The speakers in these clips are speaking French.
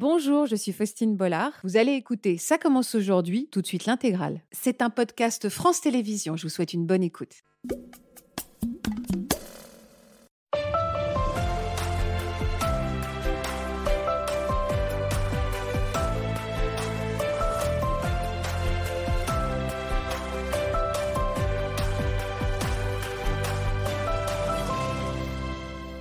Bonjour, je suis Faustine Bollard. Vous allez écouter Ça commence aujourd'hui, tout de suite l'intégrale. C'est un podcast France Télévisions. Je vous souhaite une bonne écoute.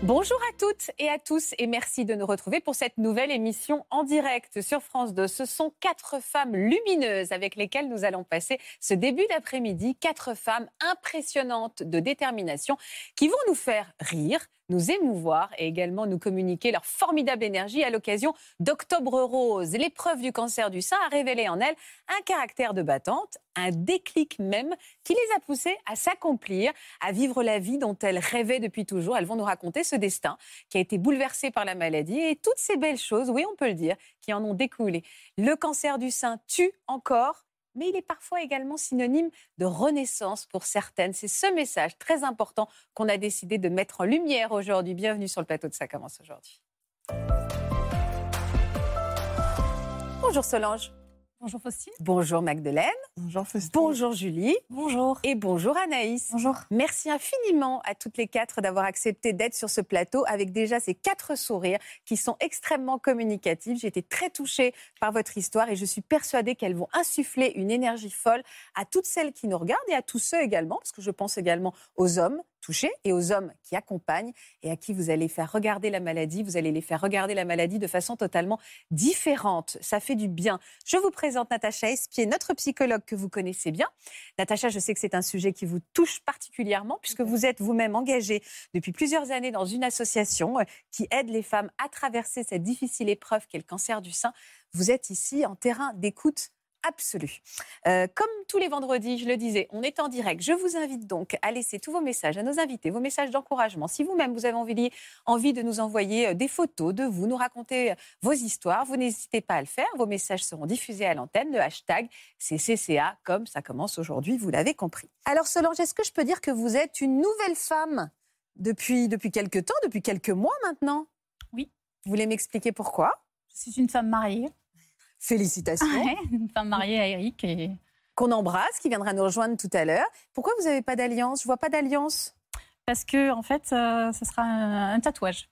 Bonjour à toutes et à tous et merci de nous retrouver pour cette nouvelle émission en direct sur France 2. Ce sont quatre femmes lumineuses avec lesquelles nous allons passer ce début d'après-midi. Quatre femmes impressionnantes de détermination qui vont nous faire rire, nous émouvoir et également nous communiquer leur formidable énergie à l'occasion d'Octobre Rose. L'épreuve du cancer du sein a révélé en elles un caractère de battante, un déclic même qui les a poussées à s'accomplir, à vivre la vie dont elles rêvaient depuis toujours. Elles vont nous raconter ce destin qui a été bouleversé par la maladie et toutes ces belles choses, oui on peut le dire, qui en ont découlé. Le cancer du sein tue encore mais il est parfois également synonyme de renaissance pour certaines. C'est ce message très important qu'on a décidé de mettre en lumière aujourd'hui. Bienvenue sur le plateau de Ça commence aujourd'hui. Bonjour Solange. Bonjour Faustine. Bonjour Magdeleine. Bonjour Faustine. Bonjour Julie. Bonjour. Et bonjour Anaïs. Bonjour. Merci infiniment à toutes les quatre d'avoir accepté d'être sur ce plateau avec déjà ces quatre sourires qui sont extrêmement communicatifs. J'ai été très touchée par votre histoire et je suis persuadée qu'elles vont insuffler une énergie folle à toutes celles qui nous regardent et à tous ceux également, parce que je pense également aux hommes touchés et aux hommes qui accompagnent et à qui vous allez faire regarder la maladie. Vous allez les faire regarder la maladie de façon totalement différente. Ça fait du bien. Je vous présente Natacha Espier, notre psychologue que vous connaissez bien. Natacha, je sais que c'est un sujet qui vous touche particulièrement puisque vous êtes vous-même engagée depuis plusieurs années dans une association euh, qui aide les femmes à traverser cette difficile épreuve qu'est le cancer du sein. Vous êtes ici en terrain d'écoute absolue. Euh, comme tous les vendredis, je le disais, on est en direct. Je vous invite donc à laisser tous vos messages à nos invités, vos messages d'encouragement. Si vous-même, vous avez envie, envie de nous envoyer euh, des photos de vous, nous raconter euh, vos histoires, vous n'hésitez pas à le faire. Vos messages seront diffusés à l'antenne. Le hashtag, c'est CCA, comme ça commence aujourd'hui, vous l'avez compris. Alors Solange, est-ce que je peux dire que vous êtes une nouvelle femme depuis, depuis quelques temps, depuis quelques mois maintenant? Oui. Vous voulez m'expliquer pourquoi? Je suis une femme mariée. Félicitations. Ouais, une femme mariée à Eric. Et... Qu'on embrasse, qui viendra nous rejoindre tout à l'heure. Pourquoi vous n'avez pas d'alliance? Je vois pas d'alliance. Parce que, en fait, euh, ce sera un, un tatouage.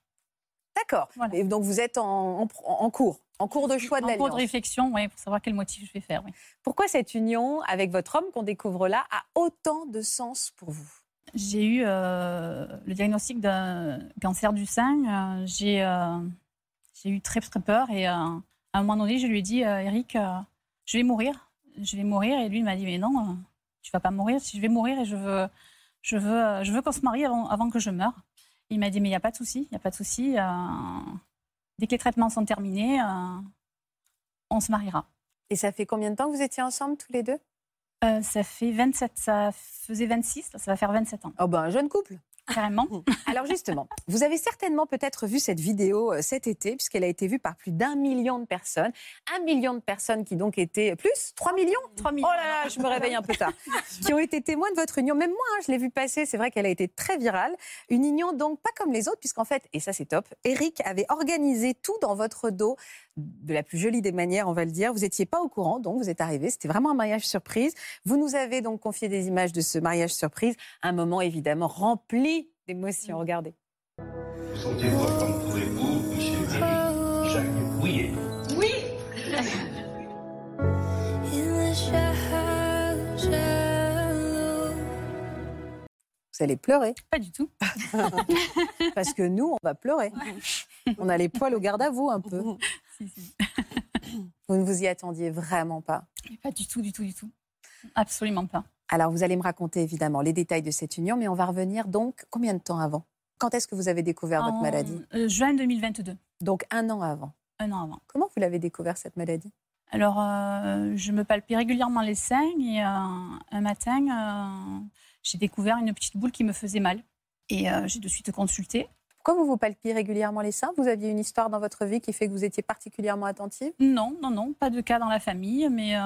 D'accord. Voilà. Et donc vous êtes en, en- en cours, en cours de choix de En cours l'alliance. de réflexion, ouais, pour savoir quel motif je vais faire. oui. Pourquoi cette union avec votre homme qu'on découvre là a autant de sens pour vous? J'ai eu euh, le diagnostic d'un cancer du sein. euh, J'ai euh, eu très, très peur. Et à un moment donné, je lui ai dit, euh, Eric, euh, je vais mourir. Je vais mourir. Et lui, il m'a dit, mais non, euh, tu vas pas mourir. Si je vais mourir et je veux, je veux, euh, je veux qu'on se marie avant, avant que je meure. Il m'a dit, mais il n'y a pas de souci, il n'y a pas de souci. dès que les traitements sont terminés, on se mariera. Et ça fait combien de temps que vous étiez ensemble tous les deux? Euh, ça fait 27, ça faisait 26, ça va faire 27 ans, Oh ben un jeune couple. Carrément. Alors justement, vous avez certainement peut-être vu cette vidéo euh, cet été, puisqu'elle a été vue par plus d'un million de personnes. Un million de personnes qui donc étaient... Plus 3 millions 3 Oh millions. là là, je me réveille un peu tard. qui ont été témoins de votre union. Même moi, hein, je l'ai vue passer. C'est vrai qu'elle a été très virale. Une union donc pas comme les autres, puisqu'en fait, et ça c'est top, Eric avait organisé tout dans votre dos de la plus jolie des manières, on va le dire. Vous n'étiez pas au courant, donc vous êtes arrivé. C'était vraiment un mariage surprise. Vous nous avez donc confié des images de ce mariage surprise. Un moment évidemment rempli d'émotions. Regardez. Sentez-vous comme pour époux, monsieur Eric Jacques Bouillet. Vous allez pleurer, Pas du tout. parce que nous, on va pleurer. On a les poils au garde à vous un peu. Si, si. Vous ne vous y attendiez vraiment pas. Mais Pas du tout, du tout, du tout. Absolument pas. Alors, vous allez me raconter évidemment les détails de cette union, mais on va revenir donc combien de temps avant? Quand est-ce que vous avez découvert votre maladie? euh, Juin 2022, Donc un an avant. un an avant. Comment vous l'avez découvert cette maladie? Alors, euh, je me palpais régulièrement les seins et euh, un matin, j'ai découvert une petite boule qui me faisait mal. Et j'ai de suite consulté. Pourquoi vous vous palpiez régulièrement les seins? Vous aviez une histoire dans votre vie qui fait que vous étiez particulièrement attentive? Non, non, non, pas de cas dans la famille, mais euh,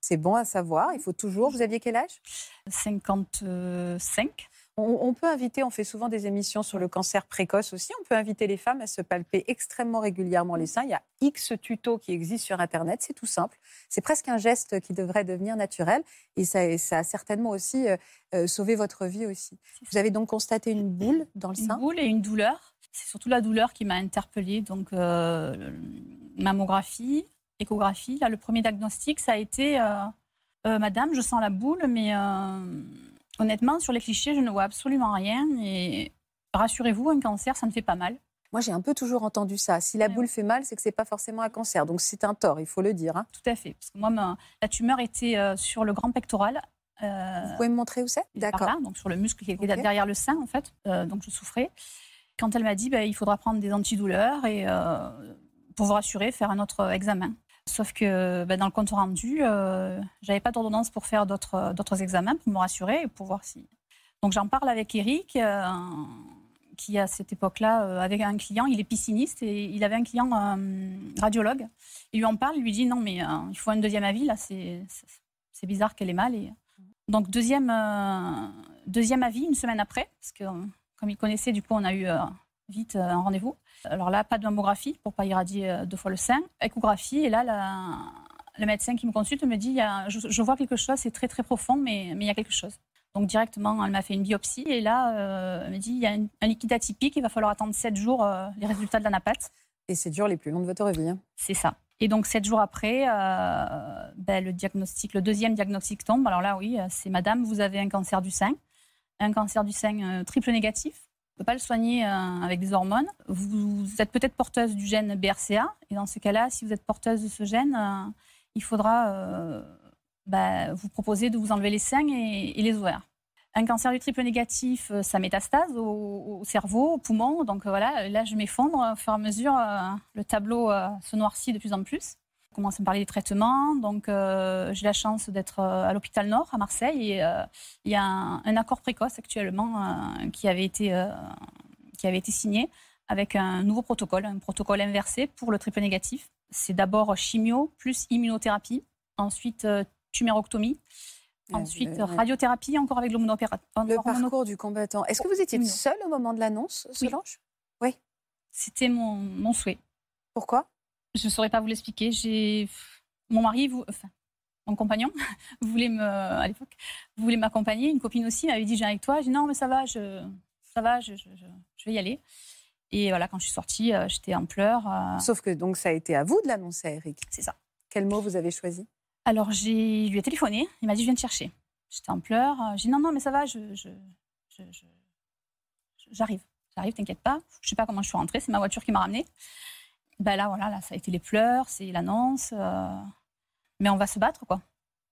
C'est bon à savoir, il faut toujours. Vous aviez quel âge? 55. On, on peut inviter, on fait souvent des émissions sur le cancer précoce aussi, on peut inviter les femmes à se palper extrêmement régulièrement les seins. Il y a X tutos qui existent sur Internet, c'est tout simple. C'est presque un geste qui devrait devenir naturel et ça, ça a certainement aussi euh, euh, sauvé votre vie aussi. Vous avez donc constaté une boule dans le Une sein? boule et une douleur. C'est surtout la douleur qui m'a interpellée. Donc, euh, mammographie, échographie. Là, le premier diagnostic, ça a été euh, Madame, je sens la boule, mais honnêtement, sur les clichés, je ne vois absolument rien. Et rassurez-vous, un cancer, ça ne fait pas mal. Moi, j'ai un peu toujours entendu ça. Si la boule fait mal, c'est que c'est pas forcément un cancer. Donc c'est un tort, il faut le dire. hein. Tout à fait. Parce que moi, ma- la tumeur était euh, sur le grand pectoral. euh, Vous pouvez me montrer où c'est? D'accord. donc sur le muscle qui est Ok. derrière le sein, en fait. Euh, donc je souffrais. Quand elle m'a dit, bah, il faudra prendre des antidouleurs et pour vous rassurer, faire un autre examen. Sauf que bah, dans le compte rendu, euh, j'avais pas d'ordonnance pour faire d'autres d'autres examens pour me rassurer et pour voir si. Donc j'en parle avec Eric, euh, qui à cette époque-là euh, avait un client, il est pisciniste et il avait un client euh, radiologue. Il lui en parle, il lui dit non mais euh, il faut un deuxième avis là, c'est c'est- bizarre qu'elle ait mal donc deuxième, euh, deuxième avis une semaine après, parce que euh, comme il connaissait, du coup on a eu euh, vite euh, un rendez-vous. Alors là, pas de mammographie pour pas irradier euh, deux fois le sein, échographie, et là la- le médecin qui me consulte me dit, il y a- je, je vois quelque chose, c'est très très profond, mais, mais il y a quelque chose. Donc directement, elle m'a fait une biopsie, et là, euh, elle me dit, il y a un, un liquide atypique, il va falloir attendre sept jours euh, les résultats de l'anapathe. Et c'est dur les plus longs de votre vie. hein. C'est ça. Et donc, sept jours après, euh, ben, le diagnostic, le deuxième diagnostic tombe. Alors là, oui, c'est Madame, vous avez un cancer du sein, un cancer du sein triple négatif. On ne peut pas le soigner euh, avec des hormones. Vous, êtes peut-être porteuse du gène BRCA. Et dans ce cas-là, si vous êtes porteuse de ce gène, euh, il faudra euh, ben, vous proposer de vous enlever les seins et, les ovaires. Un cancer du triple négatif, ça métastase au, au cerveau, au poumon. Donc voilà, là, je m'effondre. Au fur et à mesure, le tableau se noircit de plus en plus. On commence à me parler des traitements. Donc, euh, j'ai la chance d'être euh, à l'hôpital Nord, à Marseille. Et euh, il y a un, un accord précoce actuellement euh, qui, avait été, qui avait été signé avec un nouveau protocole, un protocole inversé pour le triple négatif. C'est d'abord chimio plus immunothérapie, ensuite euh, tumérectomie, ensuite Le- radiothérapie encore avec l'hormonopéra- Le parcours du combattant. Est-ce que vous étiez seule au moment de l'annonce, Oui. Solange C'était mon, mon souhait. Pourquoi? Je ne saurais pas vous l'expliquer. J'ai mon mari, vous... enfin, mon compagnon, voulait me à l'époque voulait m'accompagner. Une copine aussi m'avait dit je viens avec toi. J'ai dit non mais ça va, je ça va, je, je, je- je vais y aller. Et voilà, quand je suis sortie, euh, j'étais en pleurs. euh, Sauf que donc ça a été à vous de l'annoncer à Eric. c'est ça. Quel mot vous avez choisi? Alors j'ai lui ai téléphoné. Il m'a dit je viens te chercher. J'étais en pleurs. euh, J'ai dit non non mais ça va, je je- je- je- je- j'arrive, j'arrive, t'inquiète pas. Je sais pas comment je suis rentrée. C'est ma voiture qui m'a ramenée. Ben là voilà, là ça a été les pleurs, c'est l'annonce. euh, Mais on va se battre quoi.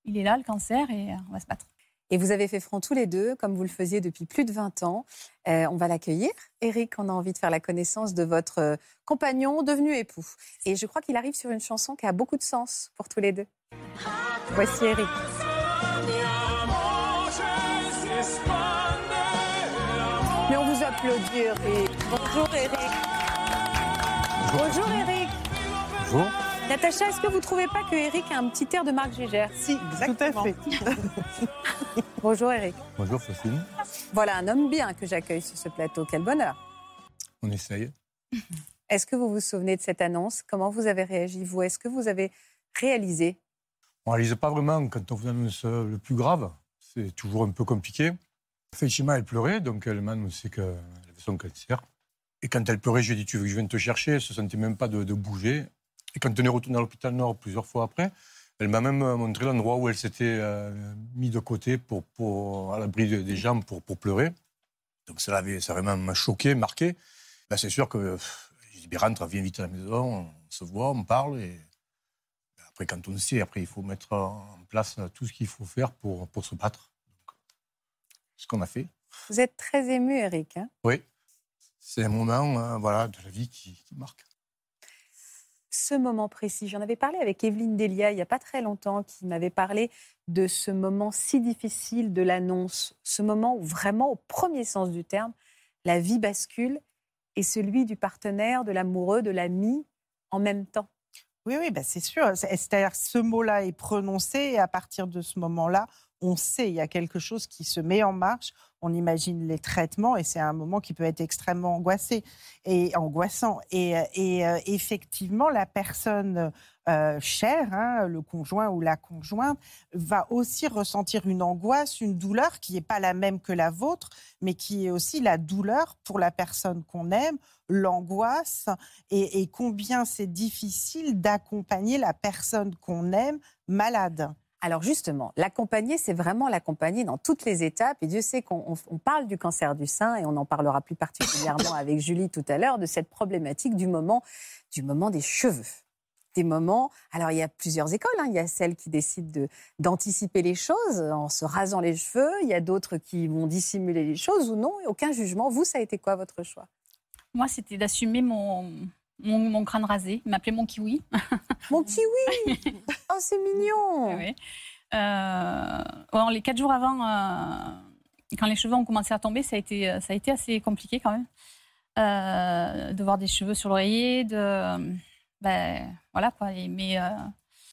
Il est là le cancer et euh, on va se battre. Et vous avez fait front tous les deux, comme vous le faisiez depuis plus de 20 ans. Euh, on va l'accueillir. Eric, on a envie de faire la connaissance de votre compagnon devenu époux. Et je crois qu'il arrive sur une chanson qui a beaucoup de sens pour tous les deux. Voici Eric. Mais on vous applaudit, Eric. Bonjour, Eric. Bonjour, Eric. Bonjour. Natacha, est-ce que vous trouvez pas que Eric a un petit air de Marc Gégère? Si, exactement. Bonjour, Eric. Bonjour Faustine. Voilà un homme bien que j'accueille sur ce plateau. Quel bonheur. On essaye. Est-ce que vous vous souvenez de cette annonce? Comment vous avez réagi, vous? Est-ce que vous avez réalisé? On ne réalise pas vraiment quand on vous annonce le plus grave. C'est toujours un peu compliqué. Effectivement, elle pleurait, donc elle m'a annoncé qu'elle avait son cancer. Et quand elle pleurait, je lui ai dit Tu veux que je vienne te chercher? Elle ne se sentait même pas de, de bouger. Et quand on est retourné à l'hôpital Nord plusieurs fois après, elle m'a même euh, montré l'endroit où elle s'était euh, mis de côté pour, pour, à l'abri de- des jambes pour, pour pleurer. Donc ça, l'avait, ça vraiment choqué, marqué. Ben, c'est sûr que j'ai dit Ben, rentre, viens vite à la maison, on se voit, on parle. Et après, quand on sait, après, il faut mettre en place tout ce qu'il faut faire pour, pour se battre. Donc, ce qu'on a fait. Vous êtes très ému, Eric. hein? Oui, c'est un moment euh, voilà, de la vie qui, qui marque. ce moment précis, j'en avais parlé avec Evelyne Delia il n'y a pas très longtemps, qui m'avait parlé de ce moment si difficile de l'annonce, ce moment où vraiment, au premier sens du terme, la vie bascule et celui du partenaire, de l'amoureux, de l'ami en même temps. Oui, oui, bah c'est sûr. C'est- C'est-à-dire que ce mot-là est prononcé et à partir de ce moment-là, on sait, il y a quelque chose qui se met en marche. On imagine les traitements et c'est un moment qui peut être extrêmement et angoissant. Et, et euh, effectivement, la personne euh, chère, hein, le conjoint ou la conjointe, va aussi ressentir une angoisse, une douleur qui n'est pas la même que la vôtre, mais qui est aussi la douleur pour la personne qu'on aime, l'angoisse et combien c'est difficile d'accompagner la personne qu'on aime malade. Alors justement, l'accompagner, c'est vraiment l'accompagner dans toutes les étapes. Et Dieu sait qu'on on- on parle du cancer du sein et on en parlera plus particulièrement avec Julie tout à l'heure de cette problématique du moment, du moment des cheveux. Des moments. Alors il y a plusieurs écoles. hein. Il y a celles qui décident de- d'anticiper les choses en se rasant les cheveux. Il y a d'autres qui vont dissimuler les choses ou non. Aucun jugement. Vous, ça a été quoi votre choix? Moi, c'était d'assumer mon, mon, mon crâne rasé. Il m'appelait mon kiwi. Mon kiwi Oh, c'est mignon Oui. Euh, bon, les quatre jours avant, euh, quand les cheveux ont commencé à tomber, ça a été, ça a été assez compliqué quand même. Euh, de voir des cheveux sur l'oreiller, de. Ben, voilà quoi. Mais euh,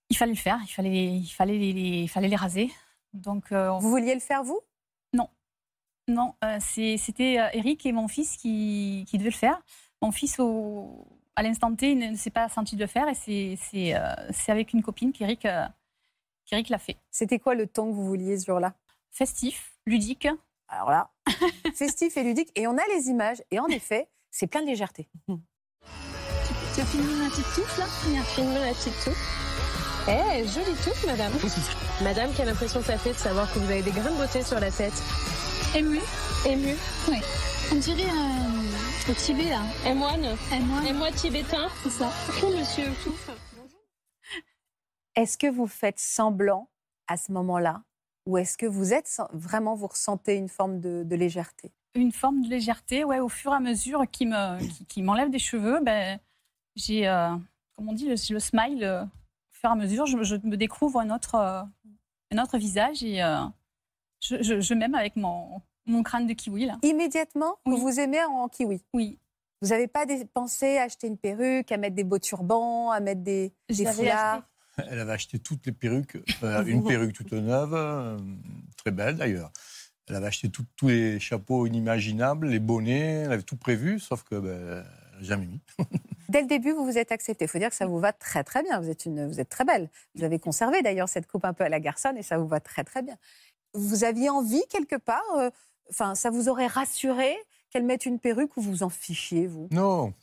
il fallait le faire, il fallait, il fallait, les, les- il fallait les raser. Donc, euh, Vous vouliez le faire, vous? Non, euh, c'est- c'était euh, Eric et mon fils qui, qui devaient le faire. Mon fils, au, à l'instant T, il ne s'est pas senti de le faire et c'est- c'est euh, c'est avec une copine qu'Eric euh, qu'Eric l'a fait. C'était quoi le ton que vous vouliez ce jour-là? Festif, ludique. Alors là, festif et ludique. Et on a les images. Et en effet, c'est plein de légèreté. Tu as filmé ma petite touffe là? Bien filmé la petite touffe. Eh, jolie touffe, madame. madame, quelle impression ça fait de savoir que vous avez des grains de beauté sur la tête Ému Ému. On dirait euh, au Tibet là. Et moine. Et moi, Et moi, tibétain. c'est ça. Oh, monsieur touffe. Est-ce que vous faites semblant à ce moment-là Ou est-ce que vous êtes vraiment, vous ressentez une forme de, de légèreté? Une forme de légèreté, ouais, au fur et à mesure qui me, qui, qui m'enlève des cheveux, ben, j'ai, euh, comme on dit, le, le smile. euh, au fur et à mesure, je, je me découvre un autre, euh, un autre visage et euh, je, je, je m'aime avec mon, mon crâne de kiwi là. Immédiatement, vous Oui. vous aimez en kiwi? Oui, Vous n'avez pas pensé à acheter une perruque, à mettre des beaux turbans, à mettre des, des foulards? acheté- Elle avait acheté toutes les perruques, euh, une perruque toute neuve, euh, très belle d'ailleurs. Elle avait acheté tout- tous les chapeaux inimaginables, les bonnets, elle avait tout prévu, sauf que ben, jamais mis. Dès le début, vous vous êtes accepté. Il faut dire que ça vous va très très bien. Vous êtes, une, vous êtes très belle. Vous avez conservé d'ailleurs cette coupe un peu à la garçonne et ça vous va très très bien. Vous aviez envie quelque part, euh, enfin, ça vous aurait rassuré qu'elle mette une perruque ou vous en fichiez, vous? Non.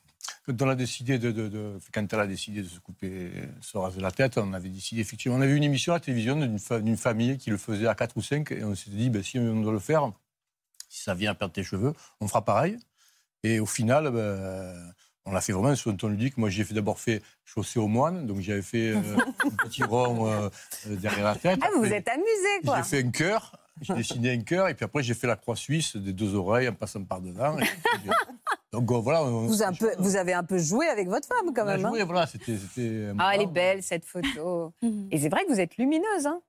Quand on a décidé de, de- de- quand elle a décidé de se couper, se raser la tête, on avait décidé effectivement. On avait une émission à la télévision d'une fa- d'une famille qui le faisait à 4 ou 5 et on s'est dit, ben, si on doit le faire, si ça vient à perdre tes cheveux, on fera pareil. Et au final, ben, on l'a fait vraiment sur un ton ludique. Moi, j'ai d'abord fait chaussée aux moines, donc j'avais fait euh, un petit rond euh, euh, derrière la tête. Ah, vous vous êtes amusé, quoi. J'ai fait un cœur, j'ai dessiné un cœur, et puis après j'ai fait la croix suisse des deux oreilles en passant par devant. Et puis, donc euh, voilà. on- Vous, un peu, vous avez un peu joué avec votre femme, quand on a même. hein. joué, voilà, c'était. Ah, elle est belle, cette photo. Mhm. Et c'est vrai que vous êtes lumineuse. Hein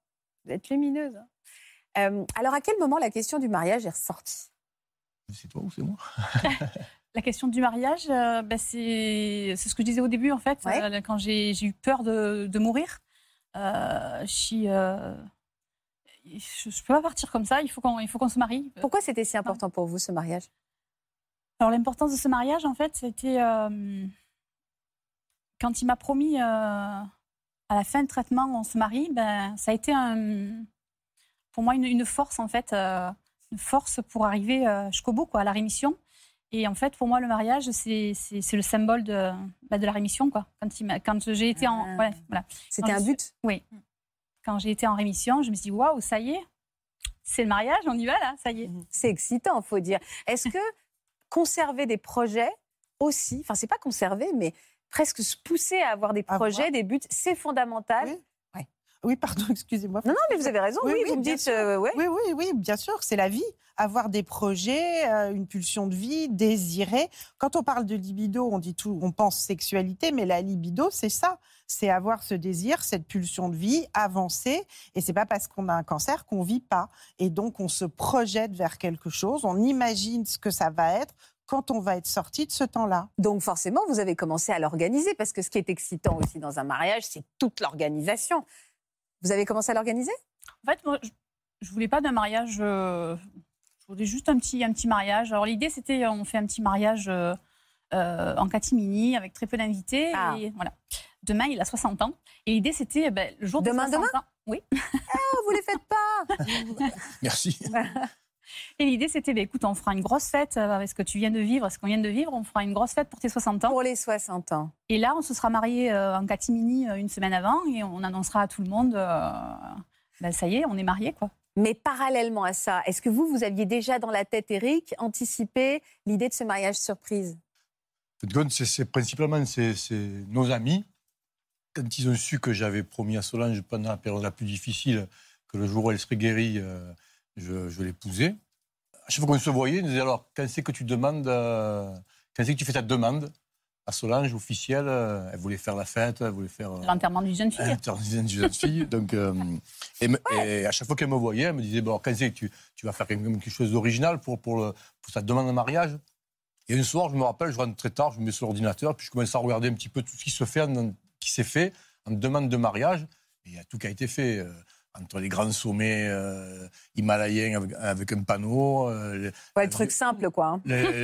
vous êtes lumineuse. hein. Euh, alors, à quel moment la question du mariage est ressortie? C'est toi ou c'est moi La question du mariage, euh, ben, c'est c'est ce que je disais au début, en fait, Ouais. euh, quand j'ai j'ai eu peur de, de mourir. Euh, je suis, euh, je ne peux pas partir comme ça, il faut qu'on qu'on se marie. Pourquoi c'était si important pour vous, ce mariage? Alors l'importance de ce mariage, en fait, c'était euh, quand il m'a promis euh, à la fin de traitement, on se marie, ben, ça a été un, pour moi une, une force, en fait, euh, une force pour arriver euh, jusqu'au bout, quoi, à la rémission. Et en fait, pour moi, le mariage, c'est le symbole de, bah, de la rémission, quoi. Quand, j'ai été en, Ah. voilà. C'était un je- but? Oui. Quand j'ai été en rémission, je me suis dit, waouh, ça y est, c'est le mariage, on y va là, ça y est. C'est excitant, faut dire. Est-ce que conserver des projets aussi, enfin, c'est pas conserver, mais presque se pousser à avoir des projets, des buts, c'est fondamental. Oui. Oui, pardon, excusez-moi. Non, non, mais vous avez raison. Oui, Oui, oui, vous me dites, euh, ouais. Oui, oui, oui, bien sûr, c'est la vie. Avoir des projets, euh, une pulsion de vie, désirer. Quand on parle de libido, on dit tout, on pense sexualité, mais la libido, c'est ça. C'est avoir ce désir, cette pulsion de vie, avancer. Et c'est pas parce qu'on a un cancer qu'on vit pas. Et donc, on se projette vers quelque chose, on imagine ce que ça va être quand on va être sorti de ce temps-là. Donc forcément, vous avez commencé à l'organiser, parce que ce qui est excitant aussi dans un mariage, c'est toute l'organisation. Vous avez commencé à l'organiser? En fait, moi, je- je voulais pas d'un mariage. euh, je voulais juste un petit, un petit mariage. Alors l'idée, c'était, on fait un petit mariage euh, euh, en catimini avec très peu d'invités. Ah. Et voilà. Demain, il a 60 ans. Et l'idée, c'était ben, le jour Demain, de 60 demain ans. Oui. Oh, vous les faites pas Merci. Et l'idée, c'était, ben, écoute, on fera une grosse fête euh, avec ce que tu viens de vivre, ce qu'on vient de vivre. On fera une grosse fête pour tes 60 ans. Pour les 60 ans. Et là, on se sera mariés euh, en catimini euh, une semaine avant et on annoncera à tout le monde, euh, ben, ça y est, on est mariés, quoi. Mais parallèlement à ça, est-ce que vous, vous aviez déjà dans la tête, Eric, anticipé l'idée de ce mariage surprise? C'est- principalement nos amis. Quand ils ont su que j'avais promis à Solange pendant la période la plus difficile que le jour où elle serait guérie, euh, je, je l'épousais. À chaque fois qu'on se voyait, ils nous disaient alors, quand c'est que tu demandes, euh, quand c'est que tu fais ta demande à Solange officielle euh, Elle voulait faire la fête, elle voulait faire. L'enterrement d'une jeune fille. une dizaine de jeunes filles. Donc, et, me- et à chaque fois qu'elle me voyait, elle me disait bon, quand c'est que tu, tu vas faire quelque quelque chose d'original pour, pour, le- pour sa demande de mariage? Et un soir, je me rappelle, je rentre très tard, je me mets sur l'ordinateur, puis je commence à regarder un petit peu tout ce qui se fait, qui s'est fait en demande de mariage. Et il y a tout qui a été fait. euh, entre les grands sommets euh, himalayens avec, avec un panneau, euh, Ouais, le truc simple, quoi. hein.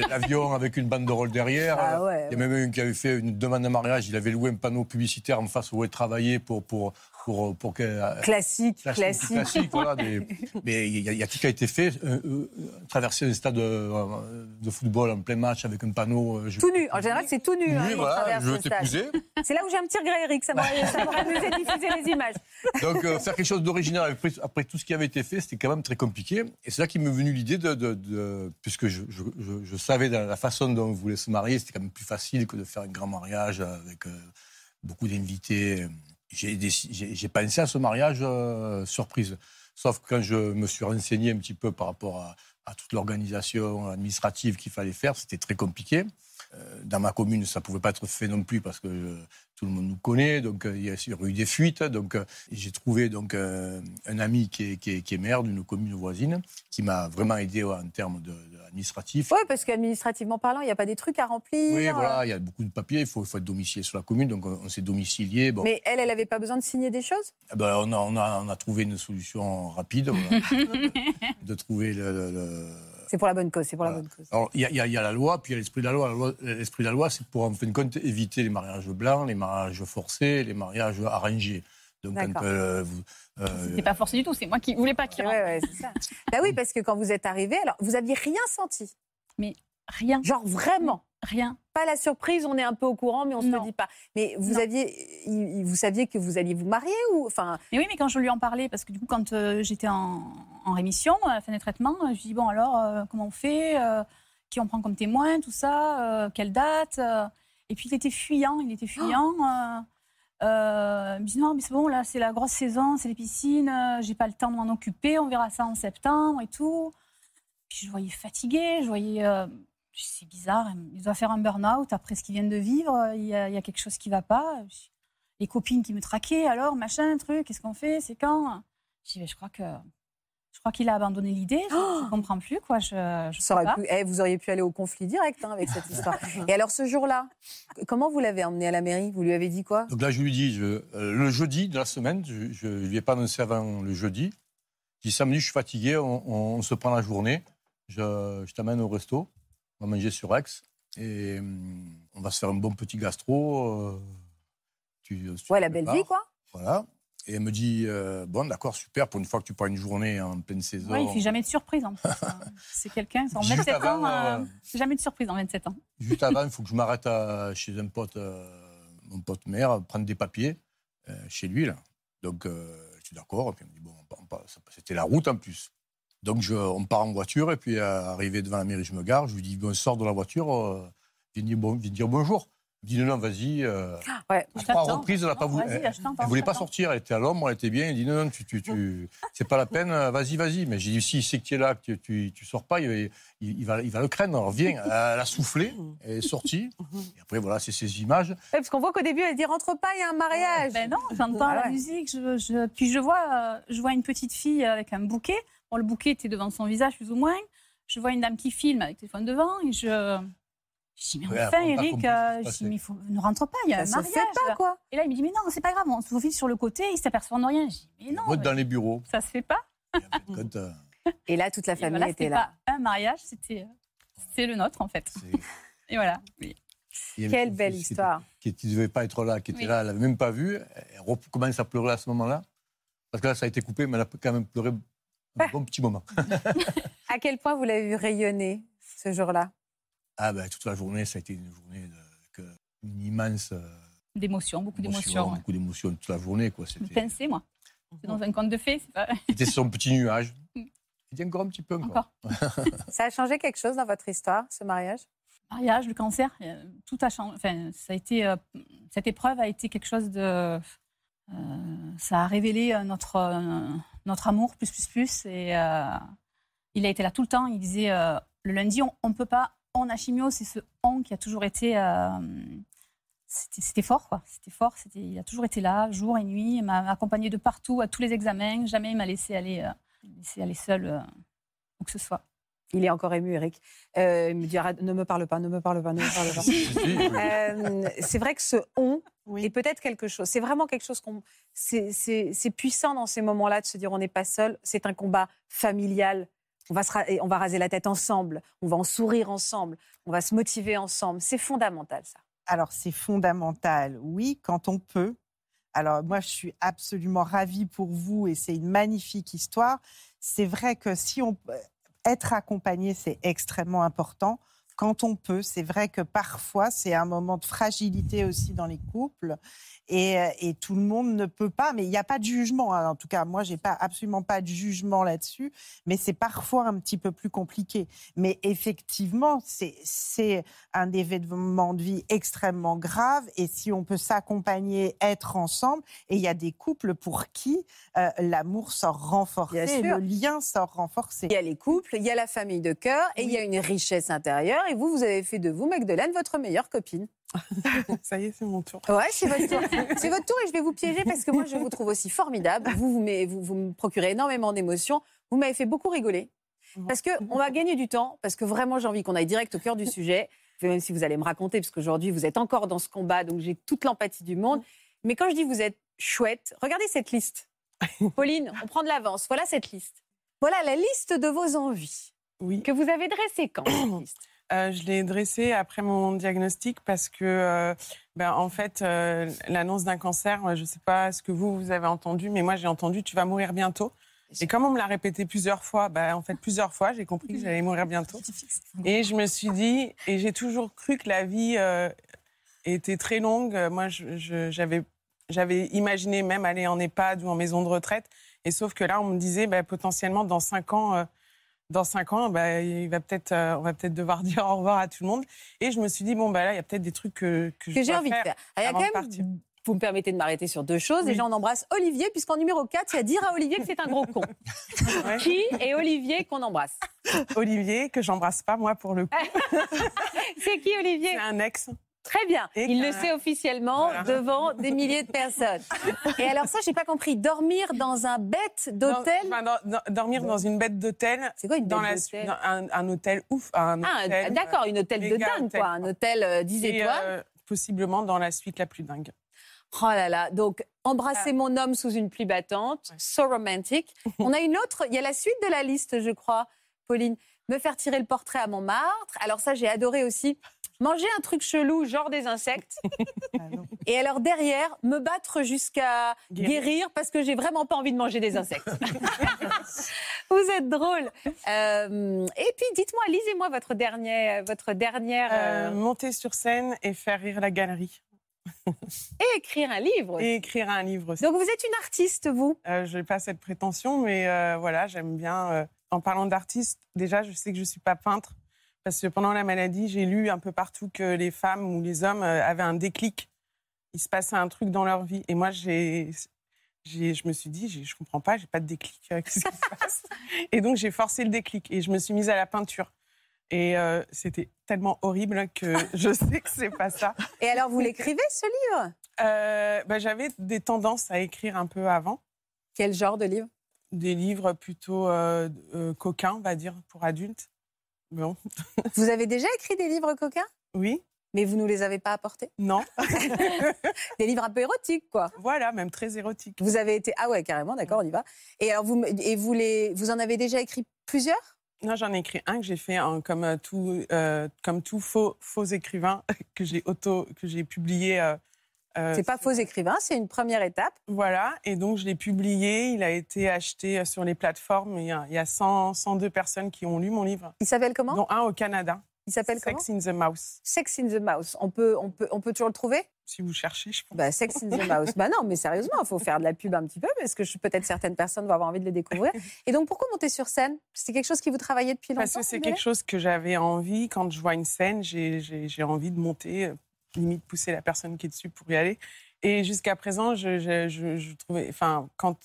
l'avion avec une banderole derrière. Ah ouais, Il y a même un qui avait fait une demande de mariage. Il avait loué un panneau publicitaire en face où elle travaillait pour, pour, pour, pour qu'elle. Classique, Classique, classique. classique, voilà, des- mais il y, a- il y a tout qui a été fait. euh, euh, traverser un stade de, de football en plein match avec un panneau. euh, je- Tout nu. En général, c'est tout nu. hein, Oui, qu'on voilà, je t'épouser. C'est là où j'ai un petit regret, Eric. Ça m'aurait amusé de diffuser les images. Donc, euh, faire quelque chose d'original après, après tout ce qui avait été fait, c'était quand même très compliqué. Et c'est là qu'il m'est venu l'idée de, de- de- Puisque je, je- savais dans la façon dont on voulait se marier, c'était quand même plus facile que de faire un grand mariage avec euh, beaucoup d'invités. J'ai pensé à ce mariage euh, surprise. Sauf que quand je me suis renseigné un petit peu par rapport à toute l'organisation administrative qu'il fallait faire, c'était très compliqué. Euh, Dans ma commune, ça ne pouvait pas être fait non plus parce que euh, tout le monde nous connaît, donc euh, il y a eu des fuites. Donc j'ai trouvé donc euh, un ami qui est, qui est- qui est maire d'une commune voisine qui m'a vraiment aidé ouais, en termes de, de administratif. Oui, parce qu'administrativement parlant, il n'y a pas des trucs à remplir. Oui, voilà, il y a beaucoup de papiers, il faut, être domicilié sur la commune, donc on, on s'est domicilié. Bon, Mais elle, elle n'avait pas besoin de signer des choses? Eh ben, on, a, on, a, on a trouvé une solution rapide, voilà, de trouver le- le- le, C'est pour la bonne cause, c'est pour la bonne cause. Alors, il y, a- y y la loi, puis il y a l'esprit de la loi. L'esprit de la loi, c'est pour, en fin de compte, éviter les mariages blancs, les mariages forcés, les mariages arrangés. Donc, quand euh, vous, euh, C'est pas forcé du tout, c'est moi qui voulais pas qu'il Ouais, rentre. ouais, c'est ça. bah oui, parce que quand vous êtes arrivé, alors vous aviez rien senti. Rien, Genre vraiment. Rien. Pas la surprise, on est un peu au courant, mais on ne se le dit pas. Mais vous Non. aviez, vous saviez que vous alliez vous marier ou enfin? Mais oui, mais quand je lui en parlais, parce que du coup, quand euh, j'étais en, en rémission, à la fin des traitements, euh, je lui dis bon, alors, euh, comment on fait Euh, Qui on prend comme témoin Tout ça euh, Quelle date Euh, Et puis, il était fuyant, il était fuyant. euh, euh, il me dit non, mais c'est bon, là, c'est la grosse saison, c'est les piscines, euh, j'ai pas le temps de m'en occuper, on verra ça en septembre et tout. Puis, je le voyais fatigué, je voyais. euh, c'est bizarre, il doit faire un burn-out après ce qu'il vient de vivre, il y, a, il y a quelque chose qui va pas. Les copines qui me traquaient, alors, machin, truc, qu'est-ce qu'on fait, c'est quand? Je dis, mais je crois que. Je crois qu'il a abandonné l'idée, je ne comprends plus, quoi. Je, je ça pas. pu- eh, vous auriez pu aller au conflit direct hein, avec cette histoire. Et alors ce jour-là, comment vous l'avez emmené à la mairie? Vous lui avez dit quoi? Donc là, je lui dis, je- euh, le jeudi de la semaine, je ne lui ai pas annoncé avant le jeudi. Je dis, samedi, je suis fatigué, on, on se prend la journée, je, je t'amène au resto, on va manger sur Aix, et hum, on va se faire un bon petit gastro. euh, tu- tu Ouais, te la belle prépares. vie, quoi. Voilà. Et elle me dit, euh, bon, d'accord, super, pour une fois que tu prends une journée en pleine saison. Ouais, il fait jamais de surprise, en plus. hein. c'est quelqu'un, en Juste 27 avant, ans, euh, euh, c'est jamais de surprise en 27 ans. Juste avant, il faut que je m'arrête à- chez un pote, euh, mon pote maire, prendre des papiers euh, chez lui. Là. Donc, euh, je suis d'accord. Et puis, il me dit, bon, on part- on part- ça- c'était la route en plus. Donc, je, on part en voiture. Et puis, euh, arrivé devant la mairie, je me gare. Je lui dis, bon, sors de la voiture, euh, viens, dire, bon, viens dire bonjour. Il me dit, non, non, vas-y. euh, Ouais. à Je trois reprises, elle n'a pas voulu. vas-y, Elle, elle voulait pas sortir. Elle était à l'ombre, elle était bien. Il dit, non, non, tu, tu, tu, c'est pas la peine, euh, vas-y, vas-y. Mais j'ai dit, si il sait que tu es là, que tu, tu, sors pas, il, il- il va, il va le craindre. Alors, viens. Elle a soufflé, elle est sortie. Et après, voilà, c'est ces images. Ouais, parce qu'on voit qu'au début, elle dit rentre pas, il y a un mariage. Ben non, j'entends Ah la ouais. musique, je, je- puis je vois, euh, je vois une petite fille avec un bouquet. Bon, le bouquet était devant son visage, plus ou moins. Je vois une dame qui filme avec le téléphone devant, et je. Je dis, mais Ouais, enfin, Eric, euh, se je dis, passait. mais il faut, ne rentre pas, il y a ça un se mariage. fait pas, quoi. Et là, il me dit, mais non, c'est pas grave, on se faufile sur le côté, il s'aperçoit de rien. Je dis, mais non, Moi, dans les bureaux. ça se fait pas. Et euh, là, toute la Et famille voilà, était c'était là. pas un mariage, c'était c'est le nôtre en fait. Et voilà. Oui. Quelle belle histoire. Qui ne devait pas être là, qui était Oui. là, elle l'avait même pas vu. Elle recommence à pleurer à ce moment-là. Parce que là, ça a été coupé, mais elle a quand même pleuré un bon petit moment. À quel point vous l'avez vu rayonner ce jour-là? Ah ben, toute la journée, ça a été une journée de, une immense euh, D'émotions, beaucoup émotion, d'émotions. ouais. beaucoup d'émotions toute la journée. Quoi. C'était, pensais, moi. C'est dans un conte de fées, pas c'était son petit nuage. Mm. Il était encore un petit peu encore. encore. Ça a changé quelque chose dans votre histoire, ce mariage? Mariage, le cancer, euh, tout a changé. Enfin, ça a été, euh, cette épreuve a été quelque chose de. euh, ça a révélé notre, euh, notre amour plus, plus, plus. Et euh, il a été là tout le temps. Il disait euh, le lundi, on ne peut pas, on a chimio. C'est ce on qui a toujours été. euh, c'était fort, quoi. C'était fort. Il a toujours été là, jour et nuit. Il m'a accompagné de partout, à tous les examens. Jamais il m'a laissé aller, laissé aller seul où que ce soit. Il est encore ému, Eric. Euh, il me dit arrête, ne me parle pas, ne me parle pas, ne me parle pas. Euh, c'est vrai que ce on Oui. est peut-être quelque chose. C'est vraiment quelque chose qu'on. C'est, c'est- c'est puissant dans ces moments-là de se dire on n'est pas seul. C'est un combat familial. On va, se on va raser la tête ensemble. On va en sourire ensemble. On va se motiver ensemble. C'est fondamental, ça. Alors, c'est fondamental, oui, quand on peut. Alors, moi, je suis absolument ravie pour vous et c'est une magnifique histoire. C'est vrai que si on être accompagné, c'est extrêmement important. Quand on peut, c'est vrai que parfois, c'est un moment de fragilité aussi dans les couples et, euh, et tout le monde ne peut pas, mais il n'y a pas de jugement. hein. En tout cas, moi, j'ai pas absolument pas de jugement là-dessus, mais c'est parfois un petit peu plus compliqué. Mais effectivement, c'est un événement de vie extrêmement grave et si on peut s'accompagner, être ensemble, et il y a des couples pour qui euh, l'amour sort renforcé, le lien sort renforcé. Il y a les couples, il y a la famille de cœur et il y a une richesse intérieure. Et vous, vous avez fait de vous, Magdeleine, votre meilleure copine. Ça y est, c'est mon tour. Ouais, c'est votre tour. c'est votre tour et je vais vous piéger parce que moi, je vous trouve aussi formidable. Vous, vous, me- vous, vous me procurez énormément d'émotions. Vous m'avez fait beaucoup rigoler. Parce qu'on va gagner du temps, parce que vraiment, j'ai envie qu'on aille direct au cœur du sujet. Même si vous allez me raconter, parce qu'aujourd'hui, vous êtes encore dans ce combat, donc j'ai toute l'empathie du monde. Mais quand je dis vous êtes chouette, regardez cette liste. Pauline, on prend de l'avance. Voilà cette liste. Voilà la liste de vos envies Oui. que vous avez dressée quand cette liste Euh, je l'ai dressé après mon diagnostic parce que, euh, ben, en fait, euh, l'annonce d'un cancer, je ne sais pas ce que vous, vous avez entendu, mais moi, j'ai entendu tu vas mourir bientôt. Et comme on me l'a répété plusieurs fois, ben, en fait, plusieurs fois, j'ai compris que j'allais mourir bientôt. Et je me suis dit, et j'ai toujours cru que la vie était très longue. Moi, j'avais j'avais imaginé même aller en EHPAD ou en maison de retraite. Et sauf que là, on me disait, ben, potentiellement, dans cinq ans, dans cinq ans, ben, il va peut-être, euh, on va peut-être devoir dire au revoir à tout le monde. Et je me suis dit, bon, ben là, il y a peut-être des trucs que, que, j'ai envie de faire. Ah, avant quand même, vous me permettez de m'arrêter sur deux choses. Oui. Déjà, on embrasse Olivier, puisqu'en numéro 4, il y a dire à Olivier que c'est un gros con. Ouais. Qui est Olivier qu'on embrasse? Olivier, que j'embrasse pas, moi, pour le coup. C'est qui Olivier? C'est un ex. Très bien. Et Il le sait officiellement Voilà. devant des milliers de personnes. Et alors ça, j'ai pas compris. Dormir dans un bête d'hôtel Dans- enfin, dans- dans- dormir dans une bête d'hôtel. C'est quoi une dans bête la d'hôtel un, un hôtel ouf. Un Ah, hôtel, d'accord, une hôtel de dingue, hôtel, quoi. Un hôtel euh, 10 Et, étoiles. euh, possiblement dans la suite la plus dingue. Oh là là, donc embrasser mon homme sous une pluie battante, Ouais. so romantique. On a une autre, il y a la suite de la liste, je crois, Pauline. Me faire tirer le portrait à Montmartre. Alors ça, j'ai adoré aussi. Manger un truc chelou, genre des insectes. Ah. Et alors derrière, me battre jusqu'à guérir. Guérir. parce que j'ai vraiment pas envie de manger des insectes. Vous êtes drôle. Euh, et puis dites-moi, lisez-moi votre dernier, votre dernière Euh, euh, monter sur scène et faire rire la galerie. et écrire un livre. aussi. Et écrire un livre aussi. Donc vous êtes une artiste, vous? Euh, je n'ai pas cette prétention, mais voilà, j'aime bien. en parlant d'artiste, déjà, je sais que je ne suis pas peintre, parce que pendant la maladie, j'ai lu un peu partout que les femmes ou les hommes euh, avaient un déclic. Il se passait un truc dans leur vie. Et moi, j'ai, j'ai, je me suis dit, je ne comprends pas, j'ai pas de déclic. euh, Qu'est-ce qui se passe? Et donc, j'ai forcé le déclic et je me suis mise à la peinture. Et euh, c'était tellement horrible que je sais que c'est pas ça. Et alors vous l'écrivez, ce livre? Euh, bah, j'avais des tendances à écrire un peu avant. Quel genre de livre? Des livres plutôt euh, coquins, on va dire, pour adultes. Bon, Vous avez déjà écrit des livres coquins? Oui. Mais vous nous les avez pas apportés? Non. Des livres un peu érotiques, quoi. Voilà, même très érotiques. Vous avez été ah ouais carrément, d'accord, on y va. Et alors vous et vous les vous en avez déjà écrit plusieurs? Non, j'en ai écrit un que j'ai fait en- comme euh, tout, euh, comme tout faux, faux écrivain que j'ai auto, que j'ai publié. euh, euh, C'est pas faux écrivain, c'est une première étape. Voilà, et donc je l'ai publié. Il a été acheté euh, sur les plateformes. Il y a, il y a 100, 102 personnes qui ont lu mon livre, Il s'appelle comment? Dont un au Canada. Il s'appelle comment? Sex in the Mouse. Sex in the Mouse. On peut on peut on peut toujours le trouver? Si vous cherchez, je pense. Bah, Sex in the Mouse. bah non, mais sérieusement, il faut faire de la pub un petit peu parce que peut-être certaines personnes vont avoir envie de les découvrir. Et donc, pourquoi monter sur scène? C'est quelque chose qui vous travaillait depuis longtemps Parce que c'est quelque chose que j'avais envie. Quand je vois une scène, j'ai envie de monter, euh, limite pousser la personne qui est dessus pour y aller. Et jusqu'à présent, je, je- je- trouvais, enfin, quand,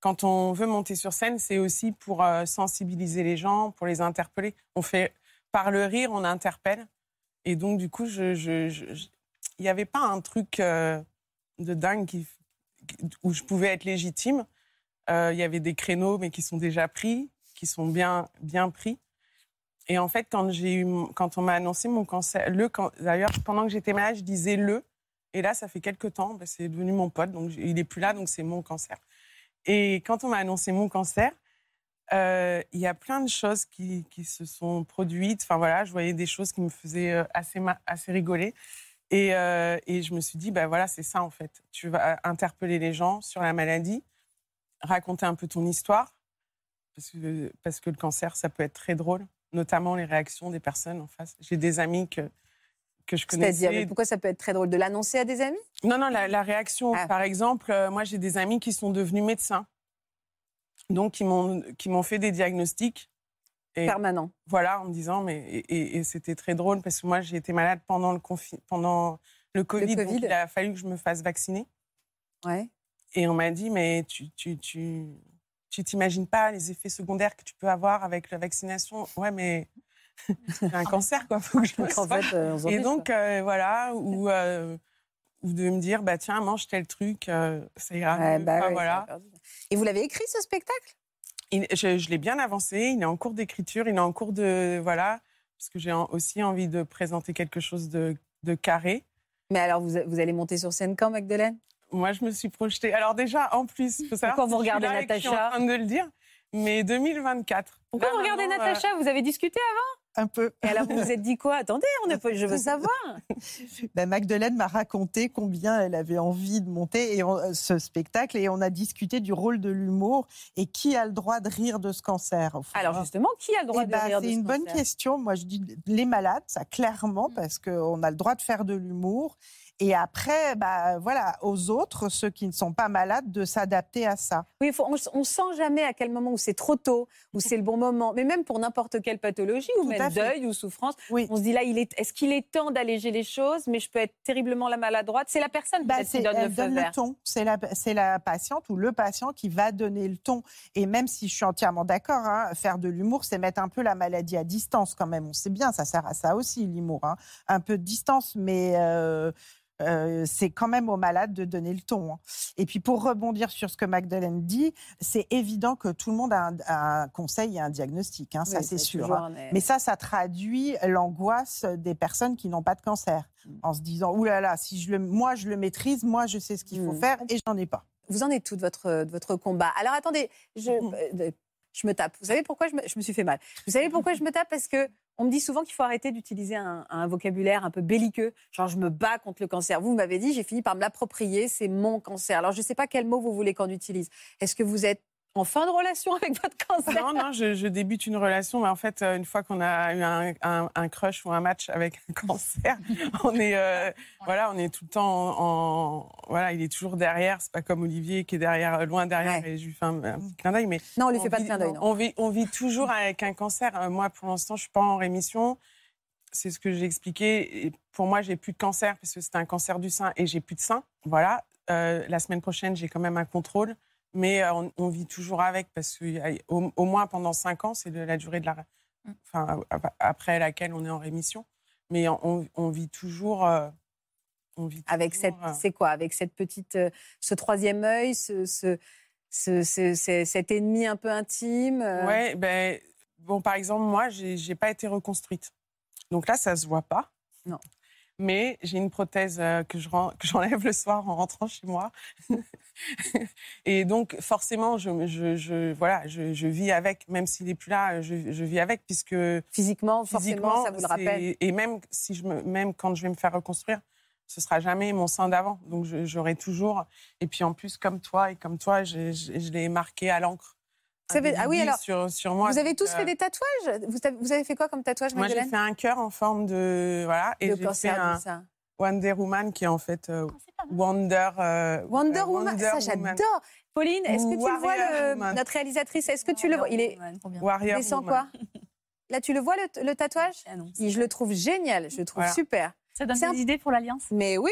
quand on veut monter sur scène, c'est aussi pour euh, sensibiliser les gens, pour les interpeller. On fait par le rire, on interpelle. Et donc, du coup, je, il n'y avait pas un truc euh, de dingue où je pouvais être légitime. Euh, Il y avait des créneaux, mais qui sont déjà pris, qui sont bien, bien pris. Et en fait, quand, j'ai eu, quand on m'a annoncé mon cancer, le, d'ailleurs, pendant que j'étais malade, je disais le. Et là, ça fait quelques temps, bah, c'est devenu mon pote, donc il n'est plus là, donc c'est mon cancer. Et quand on m'a annoncé mon cancer, euh, il y a plein de choses qui, qui se sont produites. Enfin voilà, je voyais des choses qui me faisaient euh, assez, assez rigoler. Et, euh, et je me suis dit, bah voilà, c'est ça en fait. Tu vas interpeller les gens sur la maladie, raconter un peu ton histoire, parce que, parce que le cancer, ça peut être très drôle, notamment les réactions des personnes en face. J'ai des amis que, que je C'est-à-dire, mais connaissais. pourquoi ça peut être très drôle de l'annoncer à des amis? Non, non, la, la réaction. Ah. Par exemple, euh, moi, j'ai des amis qui sont devenus médecins, donc qui m'ont fait des diagnostics. Et Permanent. voilà, en me disant, mais et, et- et c'était très drôle parce que moi, j'ai été malade pendant le confi- pendant le Covid. il a fallu que je me fasse vacciner. Ouais. Et on m'a dit, mais tu tu tu tu t'imagines pas les effets secondaires que tu peux avoir avec la vaccination Ouais, mais un cancer, quoi. Faut que je me en fait, euh, Et donc, euh, voilà, ou, euh, ou de me dire, bah tiens, mange tel truc, euh, ça ira Ouais, bah Enfin, oui, voilà. Et vous l'avez écrit ce spectacle? Il- je je l'ai bien avancé, il est en cours d'écriture, il est en cours de. Voilà, parce que j'ai aussi envie de présenter quelque chose de, de carré. Mais alors, vous, vous allez monter sur scène quand, Magdalene Moi, je me suis projetée. Alors, déjà, en plus, il faut savoir. Pourquoi vous si je suis regardez que Je suis en Natacha train de le dire, mais 2024. Pourquoi Là, vous regardez maintenant, euh, Natacha Vous avez discuté Un peu. Et alors, vous vous êtes dit quoi? Attendez, on pas- je veux savoir. Ben, Magdalene m'a raconté combien elle avait envie de monter et on- euh, ce spectacle et on a discuté du rôle de l'humour et qui a le droit de rire de ce cancer. Alors, justement, qui a le droit Eh de ben, rire de C'est ce une bonne cancer? question. Moi, je dis les malades, ça Mm. clairement, parce qu'on a le droit de faire de l'humour. Et après, bah, voilà, aux autres, ceux qui ne sont pas malades, de s'adapter à ça. Oui, faut- on, on sent jamais à quel moment où c'est trop tôt, où c'est le bon moment. Mais même pour n'importe quelle pathologie, ou Tout même deuil ou souffrance, Oui. on se dit là, il est, est-ce qu'il est temps d'alléger les choses? Mais je peux être terriblement la maladroite. C'est la personne Bah, qui donne le elle feu donne vert. le ton. C'est la, c'est la patiente ou le patient qui va donner le ton. Et même si je suis entièrement d'accord, hein, faire de l'humour, c'est mettre un peu la maladie à distance quand même. On sait bien, ça sert à ça aussi, l'humour. hein. Un peu de distance, mais euh, euh, c'est quand même aux malades de donner le ton. hein. Et puis pour rebondir sur ce que Magdalene dit, c'est évident que tout le monde a un, un conseil et un diagnostic. hein, ça, c'est sûr. hein. un- Mais ça, ça traduit l'angoisse des personnes qui n'ont pas de cancer, Mm. en se disant Ouh là là, si je le, moi je le maîtrise, moi je sais ce qu'il faut Mm. faire et j'en ai pas. Vous en êtes tout de votre, de votre combat? Alors attendez, je, Mhm. euh, je me tape. Vous savez pourquoi je me, je me suis fait mal Vous savez pourquoi je me tape? Parce que on me dit souvent qu'il faut arrêter d'utiliser un, vocabulaire un peu belliqueux. Genre, je me bats contre le cancer. Vous m'avez dit, j'ai fini par me l'approprier, c'est mon cancer. Alors, je ne sais pas quel mot vous voulez qu'on utilise. Est-ce que vous êtes en fin de relation avec votre cancer Non, non, je, je débute une relation, mais en fait, euh, une fois qu'on a eu un, un- un crush ou un match avec un cancer, on est, euh, voilà, on est tout le temps en, en- voilà, il est toujours derrière. C'est pas comme Olivier qui est derrière, euh, loin derrière, Ouais. et je lui fais un, un petit clin d'œil, mais Non, on lui on fait pas de clin d'œil. On vit, on vit toujours avec un cancer. Moi, pour l'instant, je suis pas en rémission. C'est ce que j'ai expliqué. Et pour moi, j'ai plus de cancer parce que c'était un cancer du sein et j'ai plus de sein. Voilà. Euh, la semaine prochaine, j'ai quand même un contrôle, mais euh, on, on vit toujours avec parce qu'au au moins pendant cinq ans, c'est la durée de la, enfin ap- après laquelle on est en rémission. Mais on, on vit toujours. euh, on vit Avec cette, toujours, euh, c'est quoi? Avec cette petite, ce troisième œil, ce, ce, ce- ce- ce- cet ennemi un peu intime. Ouais, ben, bon, par exemple, moi, j'ai j'ai pas été reconstruite. Donc là, ça se voit pas. Non. Mais j'ai une prothèse euh, que je j'enlève le soir en rentrant chez moi. et donc, forcément, je, je, je- voilà, je, vis avec. Même s'il n'est plus là, je, vis avec, puisque Physiquement, forcément, physiquement, ça vous le rappelle. Et même, si je me, même quand je vais me faire reconstruire, ce sera jamais mon sein d'avant. Donc, j'aurai toujours. Et puis, en plus, comme toi et comme toi, je l'ai marqué à l'encre. Ça ah oui, dédit alors, sur, sur moi. Vous avez tous euh, fait des tatouages? Vous avez, vous avez fait quoi comme tatouage, Moi, j'ai fait un cœur en forme de. Voilà. Et j'ai fait un sein. Wonder Woman qui est en fait euh, Wonder. euh, Wonder euh, Woman, ça j'adore. Pauline, est-ce que tu le vois, le- notre réalisatrice Est-ce que tu le vois? Il est Warrior descend quoi? Là, tu le vois le, le tatouage? Ah non, Je le trouve génial, je le trouve Voilà. super. Ça donne des idées pour l'alliance? Mais oui,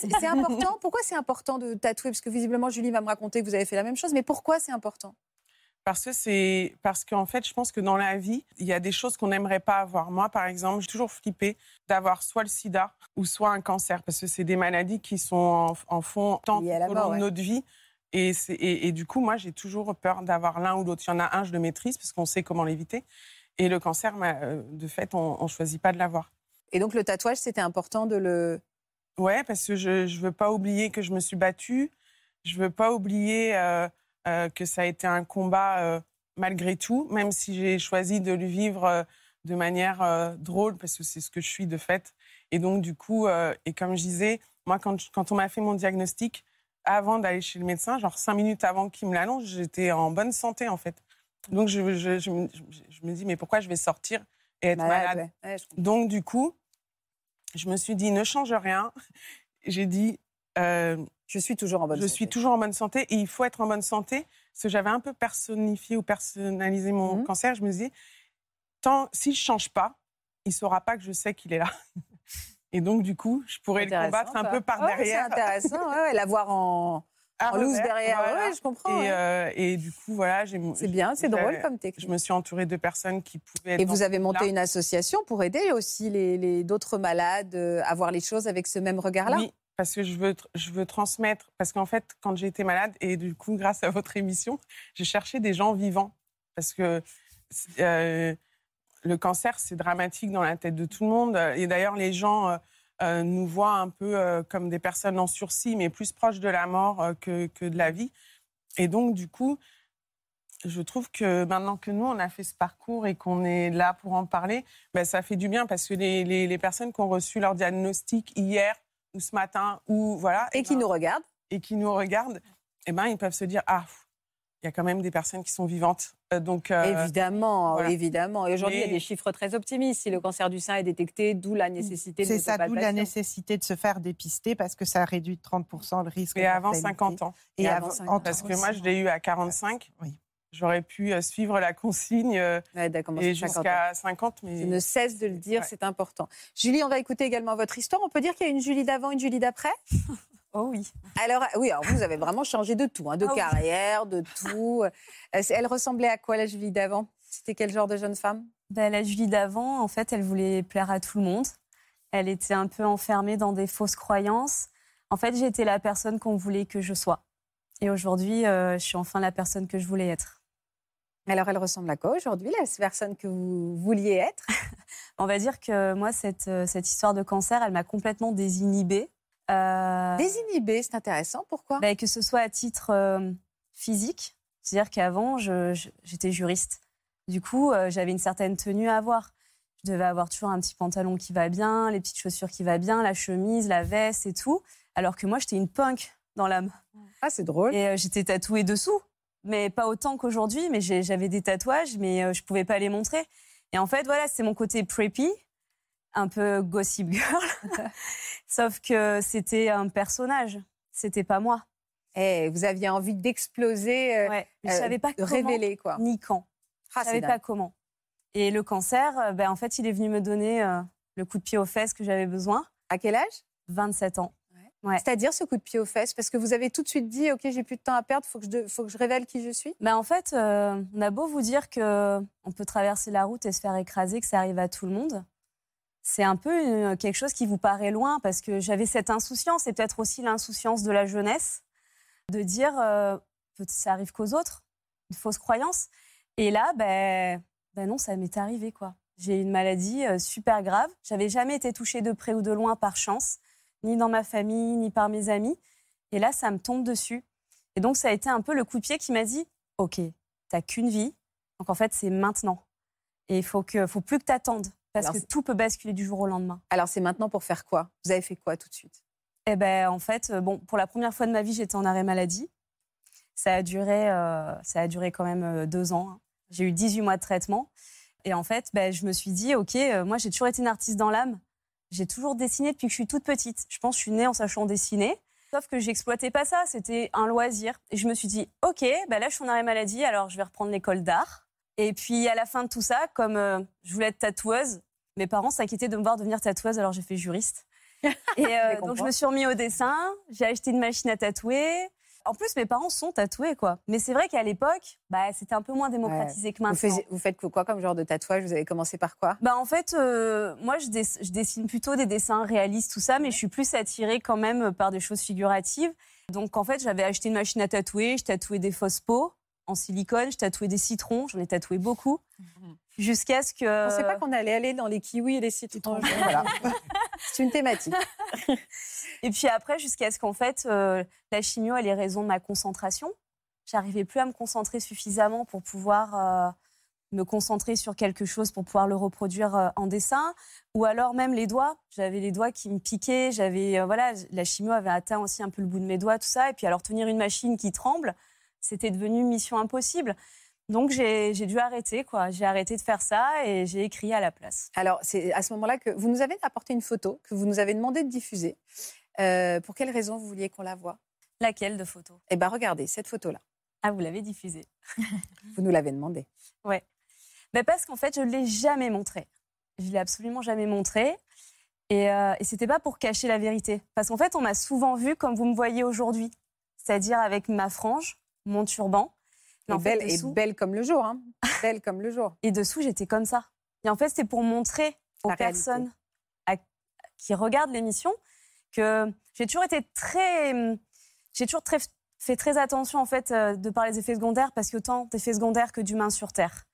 c'est c'est important. Pourquoi c'est important de tatouer? Parce que visiblement, Julie va me raconter que vous avez fait la même chose. Mais pourquoi c'est important? Parce que c'est parce qu'en fait, je pense que dans la vie, il y a des choses qu'on n'aimerait pas avoir. Moi, par exemple, j'ai toujours flippé d'avoir soit le SIDA ou soit un cancer, parce que c'est des maladies qui sont en, en fond tant au long ouais. de notre vie. Et, c'est- et, et du coup, moi, j'ai toujours peur d'avoir l'un ou l'autre. Il y en a un, je le maîtrise parce qu'on sait comment l'éviter. Et le cancer, bah, euh, de fait, on ne choisit pas de l'avoir. Et donc, le tatouage, c'était important de le. Ouais, parce que je ne veux pas oublier que je me suis battue. Je veux pas oublier euh, que ça a été un combat euh, malgré tout, même si j'ai choisi de le vivre euh, de manière euh, drôle, parce que c'est ce que je suis de fait. Et donc, du coup, euh, et comme je disais, moi, quand, je- quand on m'a fait mon diagnostic, avant d'aller chez le médecin, genre cinq minutes avant qu'il me l'annonce, j'étais en bonne santé, en fait. Donc, je, je, je me, dis, mais pourquoi je vais sortir et être Malade, ouais. Donc, du coup, je me suis dit, ne change rien. J'ai dit, euh, Je suis toujours en bonne je santé. suis toujours en bonne santé et il faut être en bonne santé. Parce que j'avais un peu personnifié ou personnalisé mon Mhm. cancer. Je me disais, tant, si je change pas, il ne saura pas que je sais qu'il est là. Et donc, du coup, je pourrais le combattre un peu par derrière. C'est intéressant, ouais, l'avoir en, en loose derrière. voilà. Ouais, je comprends. Et, ouais. euh, et du coup, voilà. j'ai- c'est bien, c'est drôle comme Je technique. me suis entourée de personnes qui pouvaient être Et vous avez monté là une association pour aider aussi les, les- d'autres malades euh, à voir les choses avec ce même regard-là? Oui, parce que je veux, je veux transmettre. Parce qu'en fait, quand j'ai été malade, et du coup, grâce à votre émission, j'ai cherché des gens vivants. Parce que euh, le cancer, c'est dramatique dans la tête de tout le monde. Et d'ailleurs, les gens euh, euh, nous voient un peu comme des personnes en sursis, mais plus proches de la mort que, que de la vie. Et donc, du coup, je trouve que maintenant que nous, on a fait ce parcours et qu'on est là pour en parler, ben, ça fait du bien parce que les- les personnes qui ont reçu leur diagnostic hier ou ce matin, ou voilà, Et eh qui ben, nous regardent et qui nous regardent, eh ben, ils peuvent se dire ah, il y a quand même des personnes qui sont vivantes. Euh, donc, euh, Évidemment, voilà. évidemment. Et aujourd'hui, il y a des chiffres très optimistes. Si le cancer du sein est détecté, d'où la nécessité de C'est ça, d'où la nécessité de se faire dépister parce que ça réduit de 30% le risque. et avant mortalité. 50 ans. Et, Et avant avant, 50 ans. Parce que moi, je l'ai eu à 45. Oui. J'aurais pu euh, suivre la consigne euh, Ouais, d'accord, moi, et c'est 50 ans. jusqu'à 50, mais Je ne cesse de le dire, Ouais. c'est important. Julie, on va écouter également votre histoire. On peut dire qu'il y a une Julie d'avant, une Julie d'après? Oh oui. Alors, oui, alors vous avez vraiment changé de tout, hein, de Ah oui. carrière, de tout. Euh, Elle ressemblait à quoi, la Julie d'avant? C'était quel genre de jeune femme? Ben, la Julie d'avant, en fait, elle voulait plaire à tout le monde. Elle était un peu enfermée dans des fausses croyances. En fait, j'étais la personne qu'on voulait que je sois. Et aujourd'hui, euh, je suis enfin la personne que je voulais être. Alors, elle ressemble à quoi aujourd'hui, la personne que vous vouliez être? On va dire que moi, cette, euh, cette histoire de cancer, elle m'a complètement désinhibée. Euh, Désinhibée, c'est intéressant. Pourquoi? Ben, que ce soit à titre euh, physique, c'est-à-dire qu'avant, j'étais juriste. Du coup, euh, j'avais une certaine tenue à avoir. Je devais avoir toujours un petit pantalon qui va bien, les petites chaussures qui va bien, la chemise, la veste et tout. Alors que moi, j'étais une punk dans l'âme. Ah, c'est drôle. Et j'étais tatouée dessous. Mais pas autant qu'aujourd'hui, mais j'avais des tatouages, mais euh, je pouvais pas les montrer. Et en fait, voilà, c'est mon côté preppy, un peu gossip girl. Sauf que c'était un personnage, c'était pas moi. Eh, vous aviez envie d'exploser, euh, Ouais, mais je euh, savais pas de comment, révéler, quoi. ni quand. Ah, Je savais dingue. pas comment. Et le cancer, euh, ben, en fait, il est venu me donner euh, le coup de pied aux fesses que j'avais besoin. À quel âge? 27 ans. Ouais. C'est-à-dire ce coup de pied aux fesses? Parce que vous avez tout de suite dit, OK, j'ai plus de temps à perdre, il faut, que je de- faut que je révèle qui je suis Ben, en fait, euh, on a beau vous dire que on peut traverser la route et se faire écraser, que ça arrive à tout le monde. C'est un peu euh, quelque chose qui vous paraît loin parce que j'avais cette insouciance et peut-être aussi l'insouciance de la jeunesse de dire euh, ça arrive qu'aux autres, une fausse croyance. Et là, ben, ben non, ça m'est arrivé quoi. J'ai une maladie euh, super grave. J'avais jamais été touchée de près ou de loin par chance, ni dans ma famille, ni par mes amis. Et là, ça me tombe dessus. Et donc, ça a été un peu le coup de pied qui m'a dit Ok, t'as qu'une vie. Donc, en fait, c'est maintenant. Et il faut, que, faut plus que t'attendes. Parce Alors, que tout peut basculer du jour au lendemain. Alors c'est maintenant pour faire quoi? Vous avez fait quoi tout de suite? Eh ben, en fait, euh, bon, pour la première fois de ma vie, j'étais en arrêt maladie. Ça a duré, euh, ça a duré quand même euh, deux ans. hein. J'ai eu 18 mois de traitement. Et en fait, ben, je me suis dit, OK, euh, moi, j'ai toujours été une artiste dans l'âme. J'ai toujours dessiné depuis que je suis toute petite. Je pense que je suis née en sachant dessiner. Sauf que j'exploitais pas ça. C'était un loisir. Et je me suis dit, OK, ben là, je suis en arrêt maladie, alors je vais reprendre l'école d'art. Et puis, à la fin de tout ça, comme euh, je voulais être tatoueuse, mes parents s'inquiétaient de me voir devenir tatoueuse, alors j'ai fait juriste. Et euh, donc, je me suis remis au dessin, j'ai acheté une machine à tatouer. En plus, mes parents sont tatoués, quoi. Mais c'est vrai qu'à l'époque, bah, c'était un peu moins démocratisé que vous, maintenant. faisiez- vous faites quoi comme genre de tatouage? Vous avez commencé par quoi? Bah, en fait, euh, moi, je, dess- je dessine plutôt des dessins réalistes, tout ça, mais je suis plus attirée quand même par des choses figuratives. Donc, en fait, j'avais acheté une machine à tatouer, je tatouais des fausses peaux en silicone, je tatouais des citrons, j'en ai tatoué beaucoup. Jusqu'à ce que. On ne sait pas qu'on allait aller dans les kiwis et les citrons. Voilà. C'est une thématique. Et puis après, jusqu'à ce qu'en fait, euh, la chimio, elle ait raison de ma concentration. J'arrivais plus à me concentrer suffisamment pour pouvoir euh, me concentrer sur quelque chose pour pouvoir le reproduire euh, en dessin. Ou alors même les doigts. J'avais les doigts qui me piquaient. J'avais voilà, la chimio avait atteint aussi un peu le bout de mes doigts, tout ça. Et puis alors tenir une machine qui tremble, c'était devenu mission impossible. Donc j'ai dû arrêter quoi. J'ai arrêté de faire ça et j'ai écrit à la place. Alors, c'est à ce moment-là que vous nous avez apporté une photo que vous nous avez demandé de diffuser. Euh, pour quelle raison vous vouliez qu'on la voie? Laquelle de photo Eh bien, regardez, cette photo-là. Ah, vous l'avez diffusée. Vous nous l'avez demandé. Ouais. Mais parce qu'en fait, je ne l'ai jamais montré. Je l'ai absolument jamais montré. Et, euh, et c'était pas pour cacher la vérité. Parce qu'en fait, on m'a souvent vue comme vous me voyez aujourd'hui. C'est-à-dire avec ma frange, mon turban. Et en fait, belle, et dessous- belle comme le jour. Hein. belle comme le jour. Et dessous, j'étais comme ça. Et en fait, c'était pour montrer aux La personnes à- qui regardent l'émission que j'ai toujours été très. J'ai toujours très- fait très attention, en fait, euh, de par les effets secondaires, parce qu'il y a autant d'effets secondaires que d'humains sur Terre.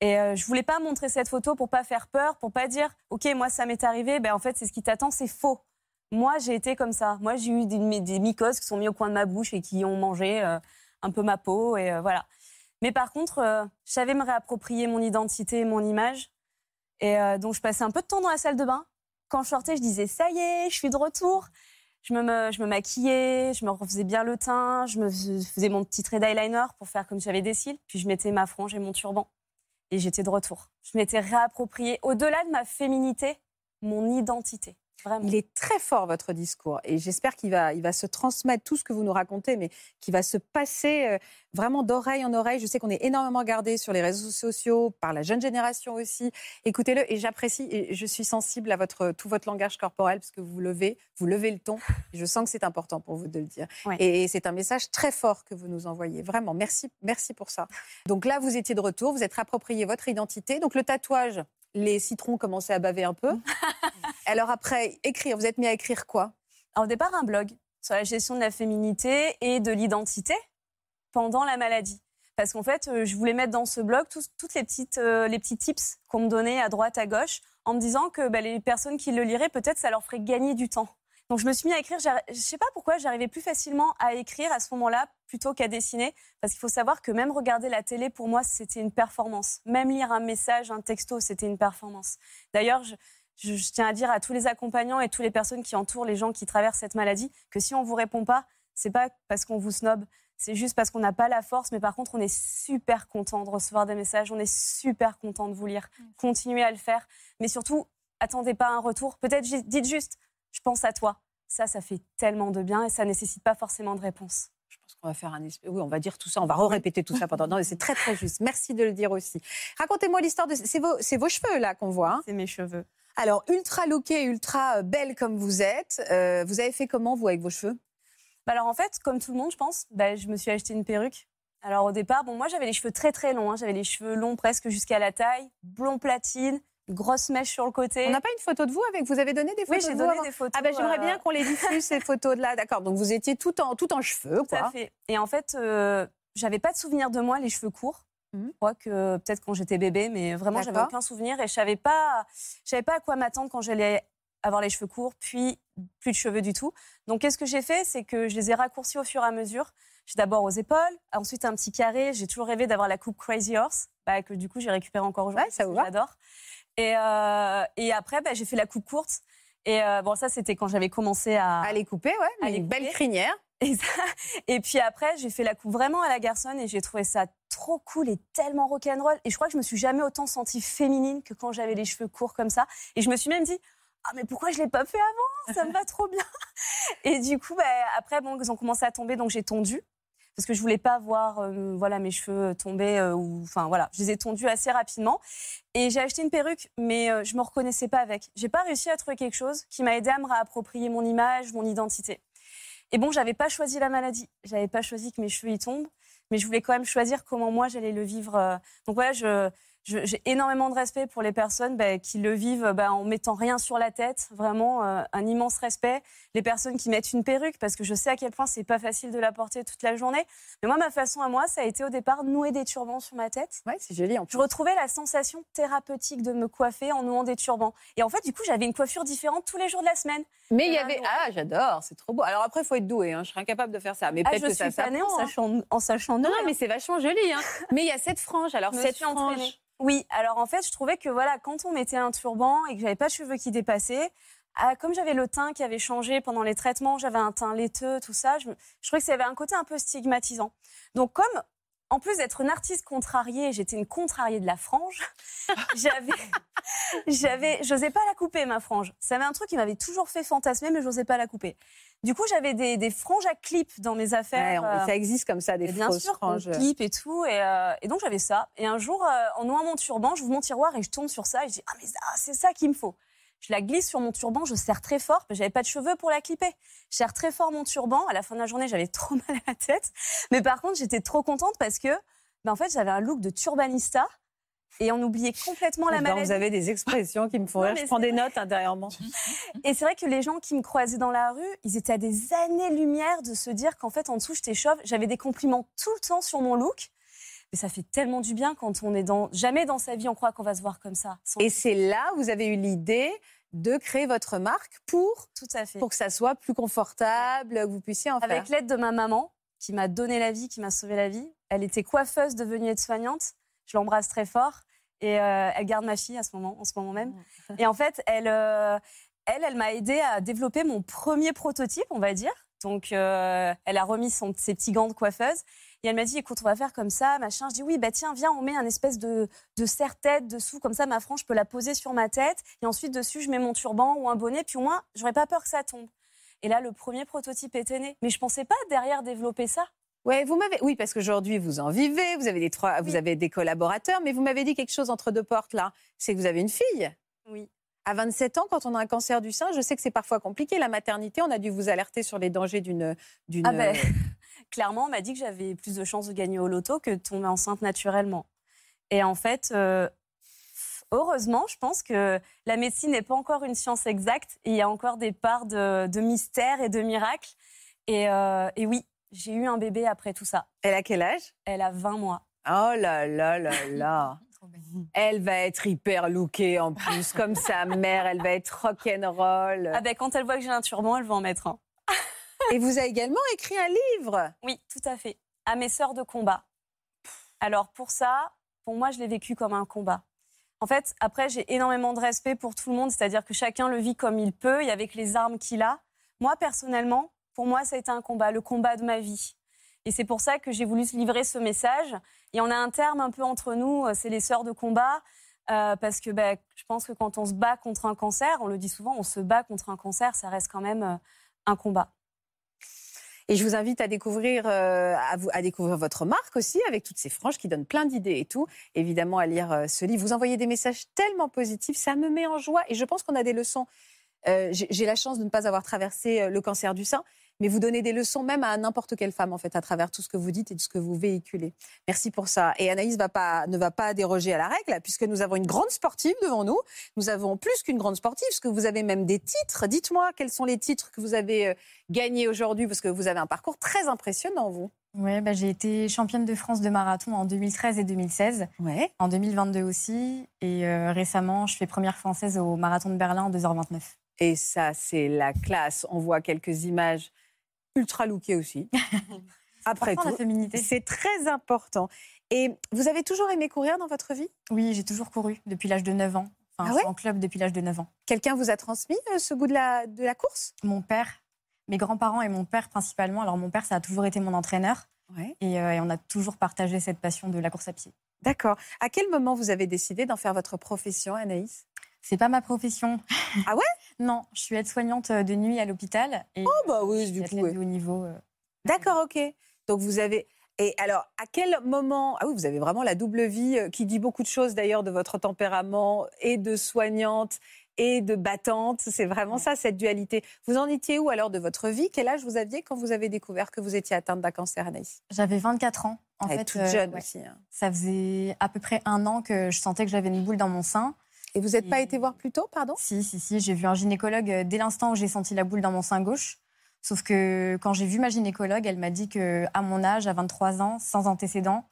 Et euh, je voulais pas montrer cette photo pour pas faire peur, pour pas dire, OK, moi, ça m'est arrivé, ben en fait, c'est ce qui t'attend, c'est faux. Moi, j'ai été comme ça. Moi, j'ai eu des, des mycoses qui sont mis au coin de ma bouche et qui ont mangé euh, un peu ma peau, et euh, voilà. Mais par contre, euh, je savais me réapproprier mon identité mon image. Et euh, donc, je passais un peu de temps dans la salle de bain. Quand je sortais, je disais, ça y est, je suis de retour. Je me, je me maquillais, je me refaisais bien le teint, je me fais- faisais mon petit trait d'eyeliner pour faire comme j'avais des cils. Puis je mettais ma frange et mon turban. Et j'étais de retour. Je m'étais réappropriée, au-delà de ma féminité, mon identité. Vraiment. Il est très fort, votre discours. Et j'espère qu'il va, il va se transmettre tout ce que vous nous racontez, mais qu'il va se passer euh, vraiment d'oreille en oreille. Je sais qu'on est énormément gardé sur les réseaux sociaux, par la jeune génération aussi. Écoutez-le, et j'apprécie, et je suis sensible à votre, tout votre langage corporel, parce que vous levez, vous levez le ton. Je sens que c'est important pour vous de le dire. Ouais. Et c'est un message très fort que vous nous envoyez. Vraiment, merci, merci pour ça. Donc là, vous étiez de retour, vous êtes rapproprié votre identité. Donc le tatouage, les citrons commençaient à baver un peu. Alors après, écrire, vous êtes mis à écrire quoi? Au départ, un blog sur la gestion de la féminité et de l'identité pendant la maladie. Parce qu'en fait, euh, je voulais mettre dans ce blog toutes les, petites, euh, les petits tips qu'on me donnait à droite, à gauche, en me disant que bah, les personnes qui le liraient, peut-être ça leur ferait gagner du temps. Donc je me suis mis à écrire. Je sais pas pourquoi j'arrivais plus facilement à écrire à ce moment-là plutôt qu'à dessiner. Parce qu'il faut savoir que même regarder la télé, pour moi, c'était une performance. Même lire un message, un texto, c'était une performance. D'ailleurs, je, tiens à dire à tous les accompagnants et toutes les personnes qui entourent les gens qui traversent cette maladie que si on vous répond pas, c'est pas parce qu'on vous snob, c'est juste parce qu'on n'a pas la force. Mais par contre, on est super content de recevoir des messages, on est super content de vous lire. Continuez à le faire, mais surtout, attendez pas un retour. Peut-être dites juste, je pense à toi. Ça, ça fait tellement de bien et ça nécessite pas forcément de réponse. Je pense qu'on va faire un Oui, on va dire tout ça, on va répéter tout ça pendant. Non, mais c'est très très juste. Merci de le dire aussi. Racontez-moi l'histoire de. C'est vos, c'est vos cheveux là qu'on voit. hein C'est mes cheveux. Alors ultra lookée, ultra euh, belle comme vous êtes. euh, vous avez fait comment vous avec vos cheveux? Bah alors en fait, comme tout le monde, je pense, bah, je me suis acheté une perruque. Alors au départ, bon, moi j'avais les cheveux très très longs. hein. J'avais les cheveux longs presque jusqu'à la taille, blond platine, grosse mèche sur le côté. On n'a pas une photo de vous avec Vous avez donné des Oui, photos j'ai de vous donné avant des photos. Ah ben j'aimerais euh, bien qu'on les diffuse ces photos de là. D'accord. Donc vous étiez tout en tout en cheveux Tout à quoi. fait. Et en fait, euh, j'avais pas de souvenir de moi les cheveux courts. Je crois que peut-être quand j'étais bébé, mais vraiment, j'avais aucun souvenir et je savais pas, je savais pas à quoi m'attendre quand j'allais avoir les cheveux courts, puis plus de cheveux du tout. Donc, qu'est-ce que j'ai fait? C'est que je les ai raccourcis au fur et à mesure. J'ai d'abord aux épaules, ensuite un petit carré. J'ai toujours rêvé d'avoir la coupe Crazy Horse, bah, que du coup, j'ai récupéré encore aujourd'hui. ça parce vous J'adore. Et, euh, et après, bah, j'ai fait la coupe courte. Et euh, bon, ça, c'était quand j'avais commencé à. À les couper, ouais, mais à les une belle couper. crinière. Et, ça- et puis après, j'ai fait la coupe vraiment à la garçonne et j'ai trouvé ça trop cool et tellement rock'n'roll. Et je crois que je me suis jamais autant sentie féminine que quand j'avais les cheveux courts comme ça. Et je me suis même dit, ah mais pourquoi je l'ai pas fait avant? Ça me va trop bien. Et du coup, bah, après, bon, ils ont commencé à tomber, donc j'ai tondu. Parce que je voulais pas voir euh, voilà, mes cheveux tomber. euh, ou, enfin, voilà, je les ai tondus assez rapidement. Et j'ai acheté une perruque, mais euh, je me reconnaissais pas avec. J'ai pas réussi à trouver quelque chose qui m'a aidé à me réapproprier mon image, mon identité. Et bon, j'avais pas choisi la maladie. J'avais pas choisi que mes cheveux y tombent, mais je voulais quand même choisir comment moi j'allais le vivre. euh. Donc voilà, je, je- j'ai énormément de respect pour les personnes bah, qui le vivent bah, en mettant rien sur la tête. Vraiment, euh, un immense respect. Les personnes qui mettent une perruque, parce que je sais à quel point c'est pas facile de la porter toute la journée. Mais moi, ma façon à moi, ça a été au départ nouer des turbans sur ma tête. Ouais, c'est joli. En Je retrouvais la sensation thérapeutique de me coiffer en nouant des turbans. Et en fait, du coup, j'avais une coiffure différente tous les jours de la semaine. Mais il y avait. Ah, j'adore, c'est trop beau. Alors après, il faut être doué. Hein. Je serais incapable de faire ça. Mais Ah, peut-être je que ça en hein. sachant, en sachant Non, non, mais c'est vachement joli. Hein. mais il y a cette frange. Alors, Je me Oui, alors en fait, je trouvais que voilà, quand on mettait un turban et que j'avais pas de cheveux qui dépassaient, ah, comme j'avais le teint qui avait changé pendant les traitements, j'avais un teint laiteux, tout ça, je, je trouvais que ça avait un côté un peu stigmatisant. Donc comme en plus d'être une artiste contrariée, j'étais une contrariée de la frange. j'avais, j'avais, j'osais pas la couper ma frange. Ça avait un truc qui m'avait toujours fait fantasmer, mais j'osais pas la couper. Du coup, j'avais des, des franges à clip dans mes affaires. Ouais, on- euh, ça existe comme ça, des et bien sûr, franges. clip et tout. Et, euh, et donc, j'avais ça. Et un jour, euh, en nouant mon turban, j'ouvre mon tiroir et je tombe sur ça. Et je dis, ah, mais c'est ça qu'il me faut. Je la glisse sur mon turban, je serre très fort, parce que j'avais pas de cheveux pour la clipper. Je serre très fort mon turban. À la fin de la journée, j'avais trop mal à la tête. Mais par contre, j'étais trop contente parce que, ben, en fait, j'avais un look de turbanista. Et on oubliait complètement la maladie. Vous avez des expressions qui me font Non, rire. Je prends des notes intérieurement. Et c'est vrai que les gens qui me croisaient dans la rue, ils étaient à des années-lumière de se dire qu'en fait, en dessous, j'étais chauve. J'avais des compliments tout le temps sur mon look. Mais ça fait tellement du bien quand on est dans. Jamais dans sa vie, on croit qu'on va se voir comme ça. Sans- Et c'est là où vous avez eu l'idée de créer votre marque pour, Tout à fait. pour que ça soit plus confortable, que vous puissiez en faire. Avec l'aide de ma maman, qui m'a donné la vie, qui m'a sauvé la vie. Elle était coiffeuse devenue aide-soignante. Je l'embrasse très fort. Et euh, elle garde ma fille à ce moment, en ce moment même. Et en fait, elle, euh, elle, elle m'a aidé à développer mon premier prototype, on va dire. Donc, euh, elle a remis son, ses petits gants de coiffeuse. Et elle m'a dit, écoute, on va faire comme ça, machin. Je dis, oui, bah tiens, viens, on met un espèce de, de serre-tête dessous. Comme ça, ma frange, je peux la poser sur ma tête. Et ensuite, dessus, je mets mon turban ou un bonnet. Puis au moins, j'aurais pas peur que ça tombe. Et là, le premier prototype était né. Mais je pensais pas derrière développer ça. Ouais, vous m'avez oui parce qu'aujourd'hui vous en vivez, vous avez des trois, vous avez des collaborateurs, mais vous m'avez dit quelque chose entre deux portes là, c'est que vous avez une fille. Oui. À 27 ans, quand on a un cancer du sein, je sais que c'est parfois compliqué. La maternité, on a dû vous alerter sur les dangers d'une d'une. Ah ben, clairement, on m'a dit que j'avais plus de chances de gagner au loto que de tomber enceinte naturellement. Et en fait, euh, heureusement, je pense que la médecine n'est pas encore une science exacte et il y a encore des parts de, de mystère et de miracle. Et, euh, et oui, j'ai eu un bébé après tout ça. Elle a quel âge? Elle a 20 mois. Oh là là là là. Elle va être hyper lookée en plus, comme sa mère. Elle va être rock'n'roll. Ah ben, quand elle voit que j'ai un turban, elle va en mettre un. Et vous avez également écrit un livre. Oui, tout à fait. À mes sœurs de combat. Alors pour ça, pour moi, je l'ai vécu comme un combat. En fait, après, j'ai énormément de respect pour tout le monde, c'est-à-dire que chacun le vit comme il peut et avec les armes qu'il a. Moi, personnellement, pour moi, ça a été un combat, le combat de ma vie. Et c'est pour ça que j'ai voulu livrer ce message. Et on a un terme un peu entre nous, euh, c'est les sœurs de combat. euh, parce que ben, je pense que quand on se bat contre un cancer, on le dit souvent, on se bat contre un cancer, ça reste quand même euh, un combat. Et je vous invite à découvrir, euh, à, découvrir votre marque aussi, avec toutes ces franges qui donnent plein d'idées et tout. Évidemment, à lire euh, ce livre. Vous envoyez des messages tellement positifs, ça me met en joie. Et je pense qu'on a des leçons. Euh, J'ai la chance de ne pas avoir traversé le cancer du sein, mais vous donnez des leçons même à n'importe quelle femme, en fait, à travers tout ce que vous dites et tout ce que vous véhiculez. Merci pour ça. Et Anaïs va pas, ne va pas déroger à la règle, puisque nous avons une grande sportive devant nous. Nous avons plus qu'une grande sportive, parce que vous avez même des titres. Dites-moi quels sont les titres que vous avez euh, gagnés aujourd'hui, parce que vous avez un parcours très impressionnant, vous. Ouais, bah, j'ai été championne de France de marathon en 2013 et 2016. Ouais. En 2022 aussi. Et euh, récemment, je fais première française au marathon de Berlin en 2h29. Et ça, c'est la classe. On voit quelques images ultra lookées aussi. Après la tout, féminité. c'est très important. Et vous avez toujours aimé courir dans votre vie? Oui, j'ai toujours couru depuis l'âge de 9 ans. Enfin, Ah je ouais? suis en club depuis l'âge de 9 ans. Quelqu'un vous a transmis euh, ce goût de la, de la course? Mon père, mes grands-parents et mon père principalement. Alors mon père, ça a toujours été mon entraîneur. Ouais. Et, euh, et on a toujours partagé cette passion de la course à pied. D'accord. À quel moment vous avez décidé d'en faire votre profession, Anaïs? C'est pas ma profession. Ah ouais? Non, je suis aide-soignante de nuit à l'hôpital. Oh bah oui, du coup. haut niveau. euh. D'accord, ok. Donc vous avez. Et alors, à quel moment Ah oui, vous avez vraiment la double vie euh, qui dit beaucoup de choses d'ailleurs de votre tempérament et de soignante et de battante. C'est vraiment ça, cette dualité. Vous en étiez où alors de votre vie? Quel âge vous aviez quand vous avez découvert que vous étiez atteinte d'un cancer, Anaïs? J'avais 24 ans. En Elle est fait, toute euh, jeune ouais. aussi. hein. Ça faisait à peu près un an que je sentais que j'avais une boule dans mon sein. Et vous n'êtes pas été voir plus tôt, pardon? Si, si, si. J'ai vu un gynécologue euh, dès l'instant où j'ai senti la boule dans mon sein gauche. Sauf que quand j'ai vu ma gynécologue, elle m'a dit que à mon âge, à 23 ans, sans antécédents,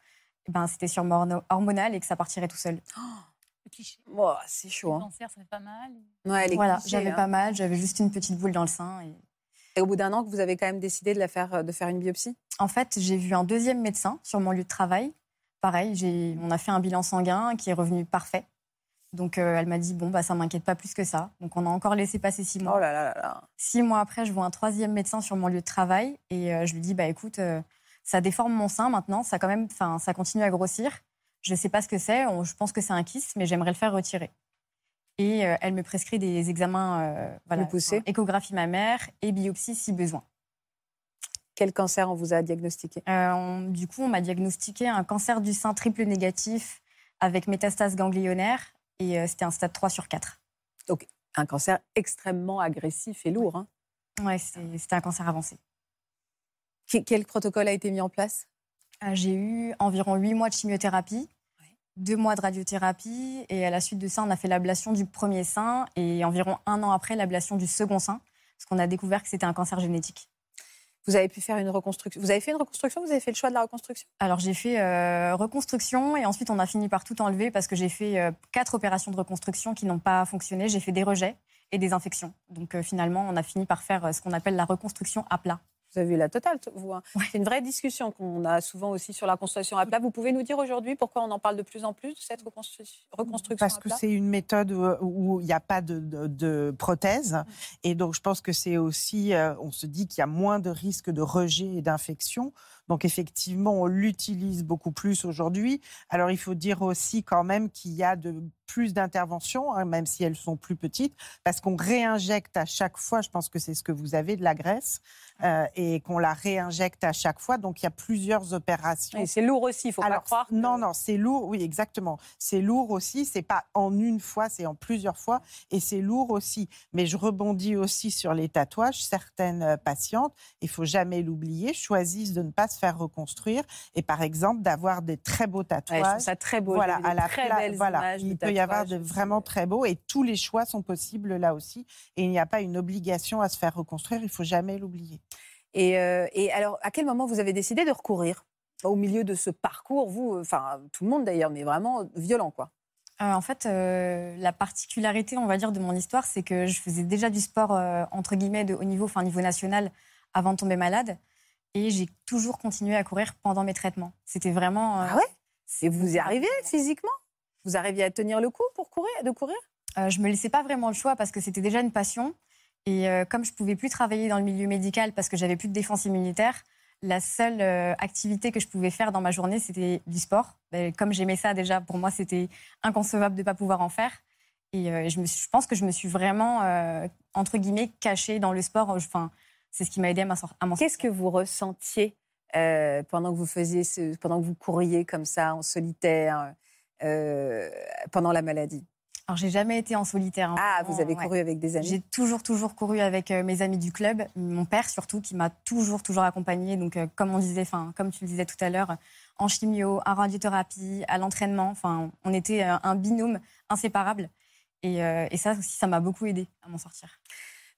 eh ben, c'était sûrement horno- hormonal et que ça partirait tout seul. Le cliché. Oh, C'est chaud. Le Hein. cancer, ça fait pas mal. Ouais, les Voilà, j'avais hein. pas mal, j'avais juste une petite boule dans le sein. Et... Et au bout d'un an, que vous avez quand même décidé de, la faire, de faire une biopsie? En fait, j'ai vu un deuxième médecin sur mon lieu de travail. Pareil, on a fait un bilan sanguin qui est revenu parfait. Donc euh, elle m'a dit bon bah ça m'inquiète pas plus que ça. Donc on a encore laissé passer six mois. Oh là là là là. Six mois après, je vois un troisième médecin sur mon lieu de travail et euh, je lui dis bah écoute, euh, ça déforme mon sein maintenant, ça quand même, enfin ça continue à grossir. Je sais pas ce que c'est, je pense que c'est un kyste, mais j'aimerais le faire retirer. Et elle me prescrit des examens, voilà, enfin, échographie mammaire et biopsie si besoin. Quel cancer on vous a diagnostiqué? On- du coup, on m'a diagnostiqué un cancer du sein triple négatif avec métastase ganglionnaire et euh, c'était un stade 3 sur 4. Un cancer extrêmement agressif et lourd. hein. C'est- c'était un cancer avancé. Quel protocole a été mis en place? Euh, J'ai eu environ 8 mois de chimiothérapie, Ouais. 2 mois de radiothérapie et à la suite de ça, on a fait l'ablation du premier sein et environ un an après, l'ablation du second sein parce qu'on a découvert que c'était un cancer génétique. Vous avez pu faire une reconstruction. Vous avez fait une reconstruction Vous avez fait le choix de la reconstruction? Alors j'ai fait euh, reconstruction et ensuite on a fini par tout enlever parce que j'ai fait euh, quatre opérations de reconstruction qui n'ont pas fonctionné. J'ai fait des rejets et des infections. Donc euh, finalement on a fini par faire ce qu'on appelle la reconstruction à plat. Vous avez eu la totale, vous. hein. Ouais. C'est une vraie discussion qu'on a souvent aussi sur la construction à plat. Vous pouvez nous dire aujourd'hui pourquoi on en parle de plus en plus de cette reconstru- reconstruction Parce à que c'est une méthode où il n'y a pas de, de- de prothèse. Et donc, je pense que c'est aussi, euh, on se dit qu'il y a moins de risques de rejet et d'infection. Donc, effectivement, on l'utilise beaucoup plus aujourd'hui. Alors, il faut dire aussi quand même qu'il y a de plus d'interventions, hein, même si elles sont plus petites, parce qu'on réinjecte à chaque fois, je pense que c'est ce que vous avez, de la graisse, euh, et qu'on la réinjecte à chaque fois. Donc, il y a plusieurs opérations. Et c'est lourd aussi, il faut pas Alors, croire. que- Non, non, c'est lourd, oui, exactement. C'est lourd aussi, c'est pas en une fois, c'est en plusieurs fois, et c'est lourd aussi. Mais je rebondis aussi sur les tatouages. Certaines euh, patientes, il faut jamais l'oublier, choisissent de ne pas se faire reconstruire, et par exemple d'avoir des très beaux Ouais, je trouve tatouages. ça très beau. voilà, à la très pla- belles voilà. images de il peut y avoir de vraiment très beaux, et tous les choix sont possibles là aussi. Et il n'y a pas une obligation à se faire reconstruire, il faut jamais l'oublier. Et, euh, et alors, à quel moment vous avez décidé de recourir? Au milieu de ce parcours, vous, enfin tout le monde d'ailleurs, mais vraiment violent, quoi. Euh, en fait, euh, la particularité, on va dire, de mon histoire, c'est que je faisais déjà du sport euh, entre guillemets de haut niveau, enfin niveau national, avant de tomber malade, et j'ai toujours continué à courir pendant mes traitements. C'était vraiment. euh, Ah ouais? Et vous y arrivez physiquement? Vous arriviez à tenir le coup pour courir, de courir? Euh, je me laissais pas vraiment le choix parce que c'était déjà une passion. Et euh, comme je pouvais plus travailler dans le milieu médical parce que j'avais plus de défense immunitaire, la seule activité que je pouvais faire dans ma journée, c'était du sport. Ben, comme j'aimais ça déjà, pour moi, c'était inconcevable de ne pas pouvoir en faire. Et je, me suis- je pense que je me suis vraiment, entre guillemets, cachée dans le sport. Enfin, c'est ce qui m'a aidé à m'en sor- à m'en Qu'est-ce que vous ressentiez euh, pendant que vous faisiez, ce, pendant que vous couriez comme ça en solitaire euh, pendant la maladie? Alors, j'ai jamais été en solitaire. hein, Ah, vous avez ouais. couru avec des amis? J'ai toujours, toujours couru avec euh, mes amis du club, mon père surtout, qui m'a toujours, toujours accompagnée. Donc, euh, comme on disait, enfin, comme tu le disais tout à l'heure, en chimio, en radiothérapie, à l'entraînement. Enfin, on était euh, un binôme inséparable. Et, et ça aussi, ça m'a beaucoup aidé à m'en sortir.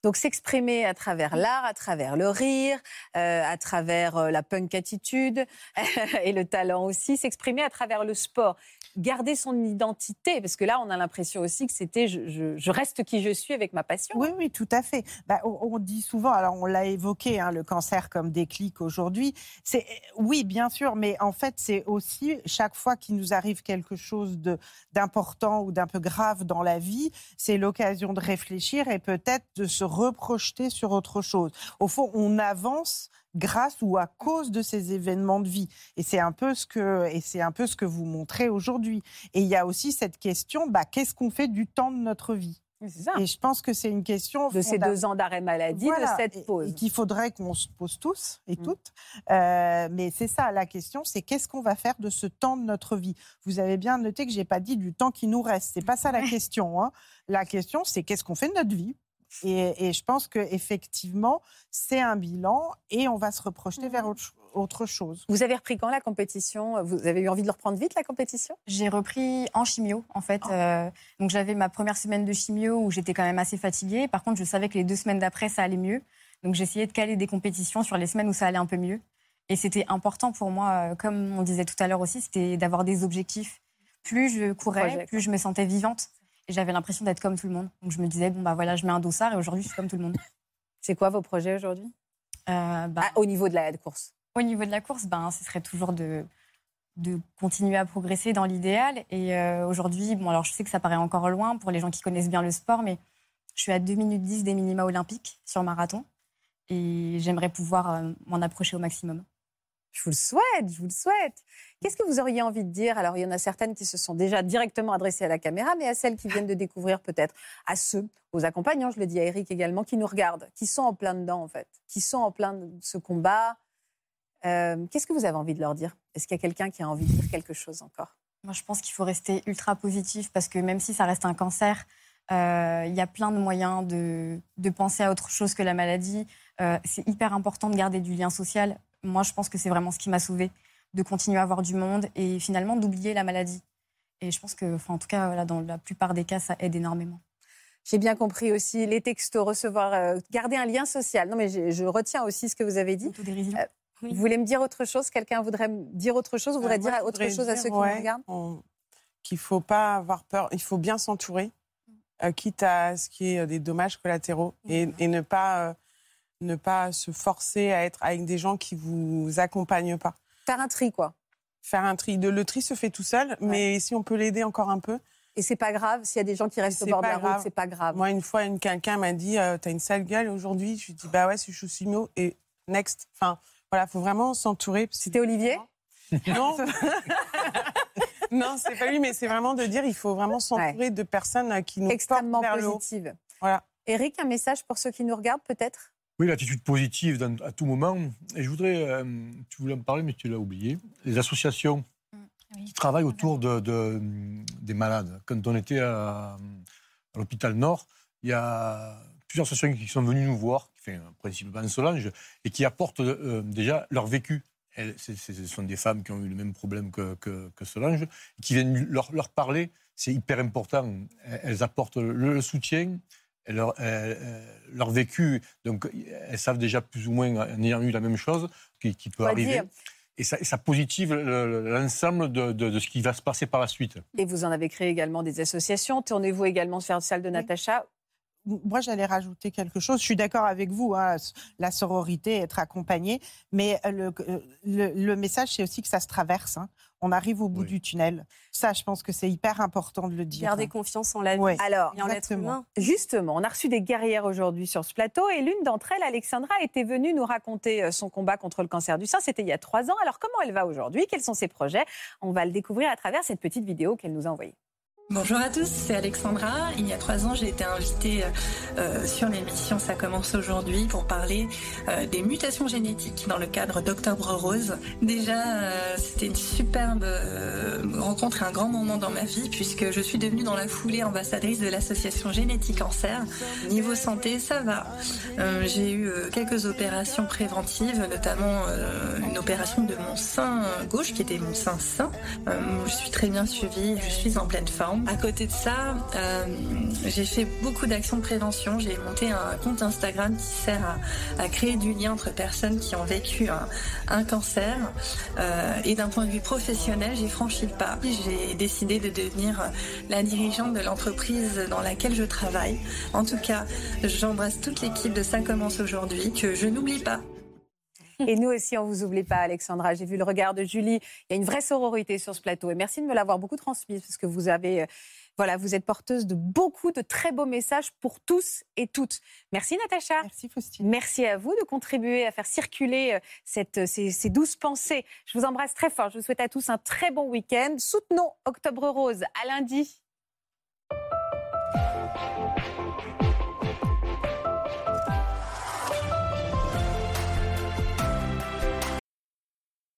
Donc s'exprimer à travers l'art, à travers le rire, euh, à travers euh, la punk attitude et le talent aussi, s'exprimer à travers le sport garder son identité Parce que là, on a l'impression aussi que c'était je, reste qui je suis avec ma passion. Oui, oui, tout à fait. Bah, on, dit souvent, alors on l'a évoqué, hein, le cancer comme déclic aujourd'hui. C'est oui, bien sûr, mais en fait, c'est aussi chaque fois qu'il nous arrive quelque chose d'important ou d'un peu grave dans la vie, c'est l'occasion de réfléchir et peut-être de se reprojeter sur autre chose. Au fond, on avance grâce ou à cause de ces événements de vie. Et c'est un peu ce que, et c'est un peu ce que vous montrez aujourd'hui. Et il y a aussi cette question, bah, qu'est-ce qu'on fait du temps de notre vie? Et je pense que c'est une question de ces deux ans d'arrêt maladie, de cette pause, qu'il faudrait qu'on se pose tous et mmh. toutes. Euh, mais c'est ça la question, c'est qu'est-ce qu'on va faire de ce temps de notre vie? Vous avez bien noté que j'ai pas dit du temps qui nous reste. C'est pas ça la question. Hein. La question, c'est qu'est-ce qu'on fait de notre vie? Et, je pense qu'effectivement, c'est un bilan et on va se reprojeter vers mmh. autre, chose. Vous avez repris quand la compétition? Vous avez eu envie de le reprendre vite, la compétition? J'ai repris en chimio, en fait. Oh. Euh, donc j'avais ma première semaine de chimio où j'étais quand même assez fatiguée. Par contre, je savais que les deux semaines d'après, ça allait mieux. Donc j'essayais de caler des compétitions sur les semaines où ça allait un peu mieux. Et c'était important pour moi, euh, comme on disait tout à l'heure aussi, c'était d'avoir des objectifs. Plus je courais, plus je me sentais vivante. J'avais l'impression d'être comme tout le monde. Donc je me disais, bon, bah voilà, je mets un dossard et aujourd'hui, je suis comme tout le monde. C'est quoi vos projets aujourd'hui? Euh, bah, ah, Au niveau de la course Au niveau de la course, ben, ce serait toujours de, de continuer à progresser dans l'idéal. Et euh, aujourd'hui, bon, alors je sais que ça paraît encore loin pour les gens qui connaissent bien le sport, mais je suis à 2 minutes 10 des minima olympiques sur marathon. Et j'aimerais pouvoir euh, m'en approcher au maximum. Je vous le souhaite, je vous le souhaite. Qu'est-ce que vous auriez envie de dire? Alors, il y en a certaines qui se sont déjà directement adressées à la caméra, mais à celles qui viennent de découvrir peut-être, à ceux, aux accompagnants, je le dis à Eric également, qui nous regardent, qui sont en plein dedans, en fait, qui sont en plein de ce combat. Euh, qu'est-ce que vous avez envie de leur dire? Est-ce qu'il y a quelqu'un qui a envie de dire quelque chose encore? Moi, je pense qu'il faut rester ultra positif parce que même si ça reste un cancer, euh, il y a plein de moyens de, penser à autre chose que la maladie. Euh, c'est hyper important de garder du lien social. Moi, je pense que c'est vraiment ce qui m'a sauvée de continuer à avoir du monde et finalement d'oublier la maladie. Et je pense que, enfin, en tout cas, dans la plupart des cas, ça aide énormément. J'ai bien compris aussi les textos, recevoir, euh, garder un lien social. Non, mais je, retiens aussi ce que vous avez dit. Euh, Vous voulez me dire autre chose? Quelqu'un voudrait me dire autre chose? Vous voudrait dire autre chose à ceux qui nous regardent? Qu'il faut pas avoir peur. Il faut bien s'entourer, euh, quitte à ce qui est des dommages collatéraux, et, et, ne pas ne pas se forcer à être avec des gens qui vous accompagnent pas. Faire un tri, quoi. Faire un tri. le tri se fait tout seul, mais si on peut l'aider encore un peu. Et c'est pas grave, s'il y a des gens qui restent au bord de la route, c'est pas grave. Moi, une fois, quelqu'un m'a dit euh, T'as une sale gueule aujourd'hui Je lui ai dit Bah ouais, je suis mio et next. Enfin, voilà, faut vraiment s'entourer. C'était Olivier? Non. non, c'est pas lui, mais c'est vraiment de dire il faut vraiment s'entourer de personnes qui nous Extrêmement positives. Voilà. Eric, un message pour ceux qui nous regardent, peut-être? Oui, l'attitude positive à tout moment. Et je voudrais, euh, tu voulais en parler, mais tu l'as oublié. Les associations mm, qui travaillent autour de, des malades. Quand on était à, l'hôpital Nord, il y a plusieurs associations qui sont venues nous voir, enfin, principalement Solange, et qui apportent euh, déjà leur vécu. Elles, ce sont des femmes qui ont eu le même problème que, que, Solange, qui viennent leur, leur parler. C'est hyper important. Elles apportent le soutien, leur, leur, vécu, donc elles savent déjà plus ou moins, en ayant eu la même chose, qui, peut arriver. Et ça, ça, positive l'ensemble de, de, ce qui va se passer par la suite. Et vous en avez créé également des associations. Tournez-vous également sur la salle de Natacha moi, j'allais rajouter quelque chose. Je suis d'accord avec vous, hein, la sororité, être accompagné, mais le, le, message, c'est aussi que ça se traverse. Hein. On arrive au bout du tunnel. Ça, je pense que c'est hyper important de le dire. Garder confiance en la vie Alors, en l'être humain. Justement, on a reçu des guerrières aujourd'hui sur ce plateau et l'une d'entre elles, Alexandra, était venue nous raconter euh, son combat contre le cancer du sein. C'était il y a trois ans. Alors, comment elle va aujourd'hui? Quels sont ses projets? On va le découvrir à travers cette petite vidéo qu'elle nous a envoyée. Bonjour à tous, c'est Alexandra. Il y a trois ans, j'ai été invitée euh, sur l'émission Ça commence aujourd'hui pour parler euh, des mutations génétiques dans le cadre d'Octobre Rose. Déjà, euh, c'était une superbe rencontre et un grand moment dans ma vie puisque je suis devenue dans la foulée ambassadrice de l'association Génétique Cancer. Niveau santé, ça va. j'ai eu quelques opérations préventives, notamment une opération de mon sein gauche qui était mon sein sain. je suis très bien suivie, je suis en pleine forme. Ans. À côté de ça, euh, j'ai fait beaucoup d'actions de prévention. J'ai monté un compte Instagram qui sert à, créer du lien entre personnes qui ont vécu un, cancer. Euh, et d'un point de vue professionnel, j'ai franchi le pas. J'ai décidé de devenir la dirigeante de l'entreprise dans laquelle je travaille. En tout cas, j'embrasse toute l'équipe de Ça commence aujourd'hui, que je n'oublie pas. Et nous aussi, on vous oublie pas, Alexandra. J'ai vu le regard de Julie. Il y a une vraie sororité sur ce plateau. Et merci de me l'avoir beaucoup transmise, parce que vous avez, euh, voilà, vous êtes porteuse de beaucoup de très beaux messages pour tous et toutes. Merci, Natacha. Merci, Faustine. Merci à vous de contribuer à faire circuler euh, cette, ces, ces douces pensées. Je vous embrasse très fort. Je vous souhaite à tous un très bon week-end. Soutenons Octobre Rose. À lundi.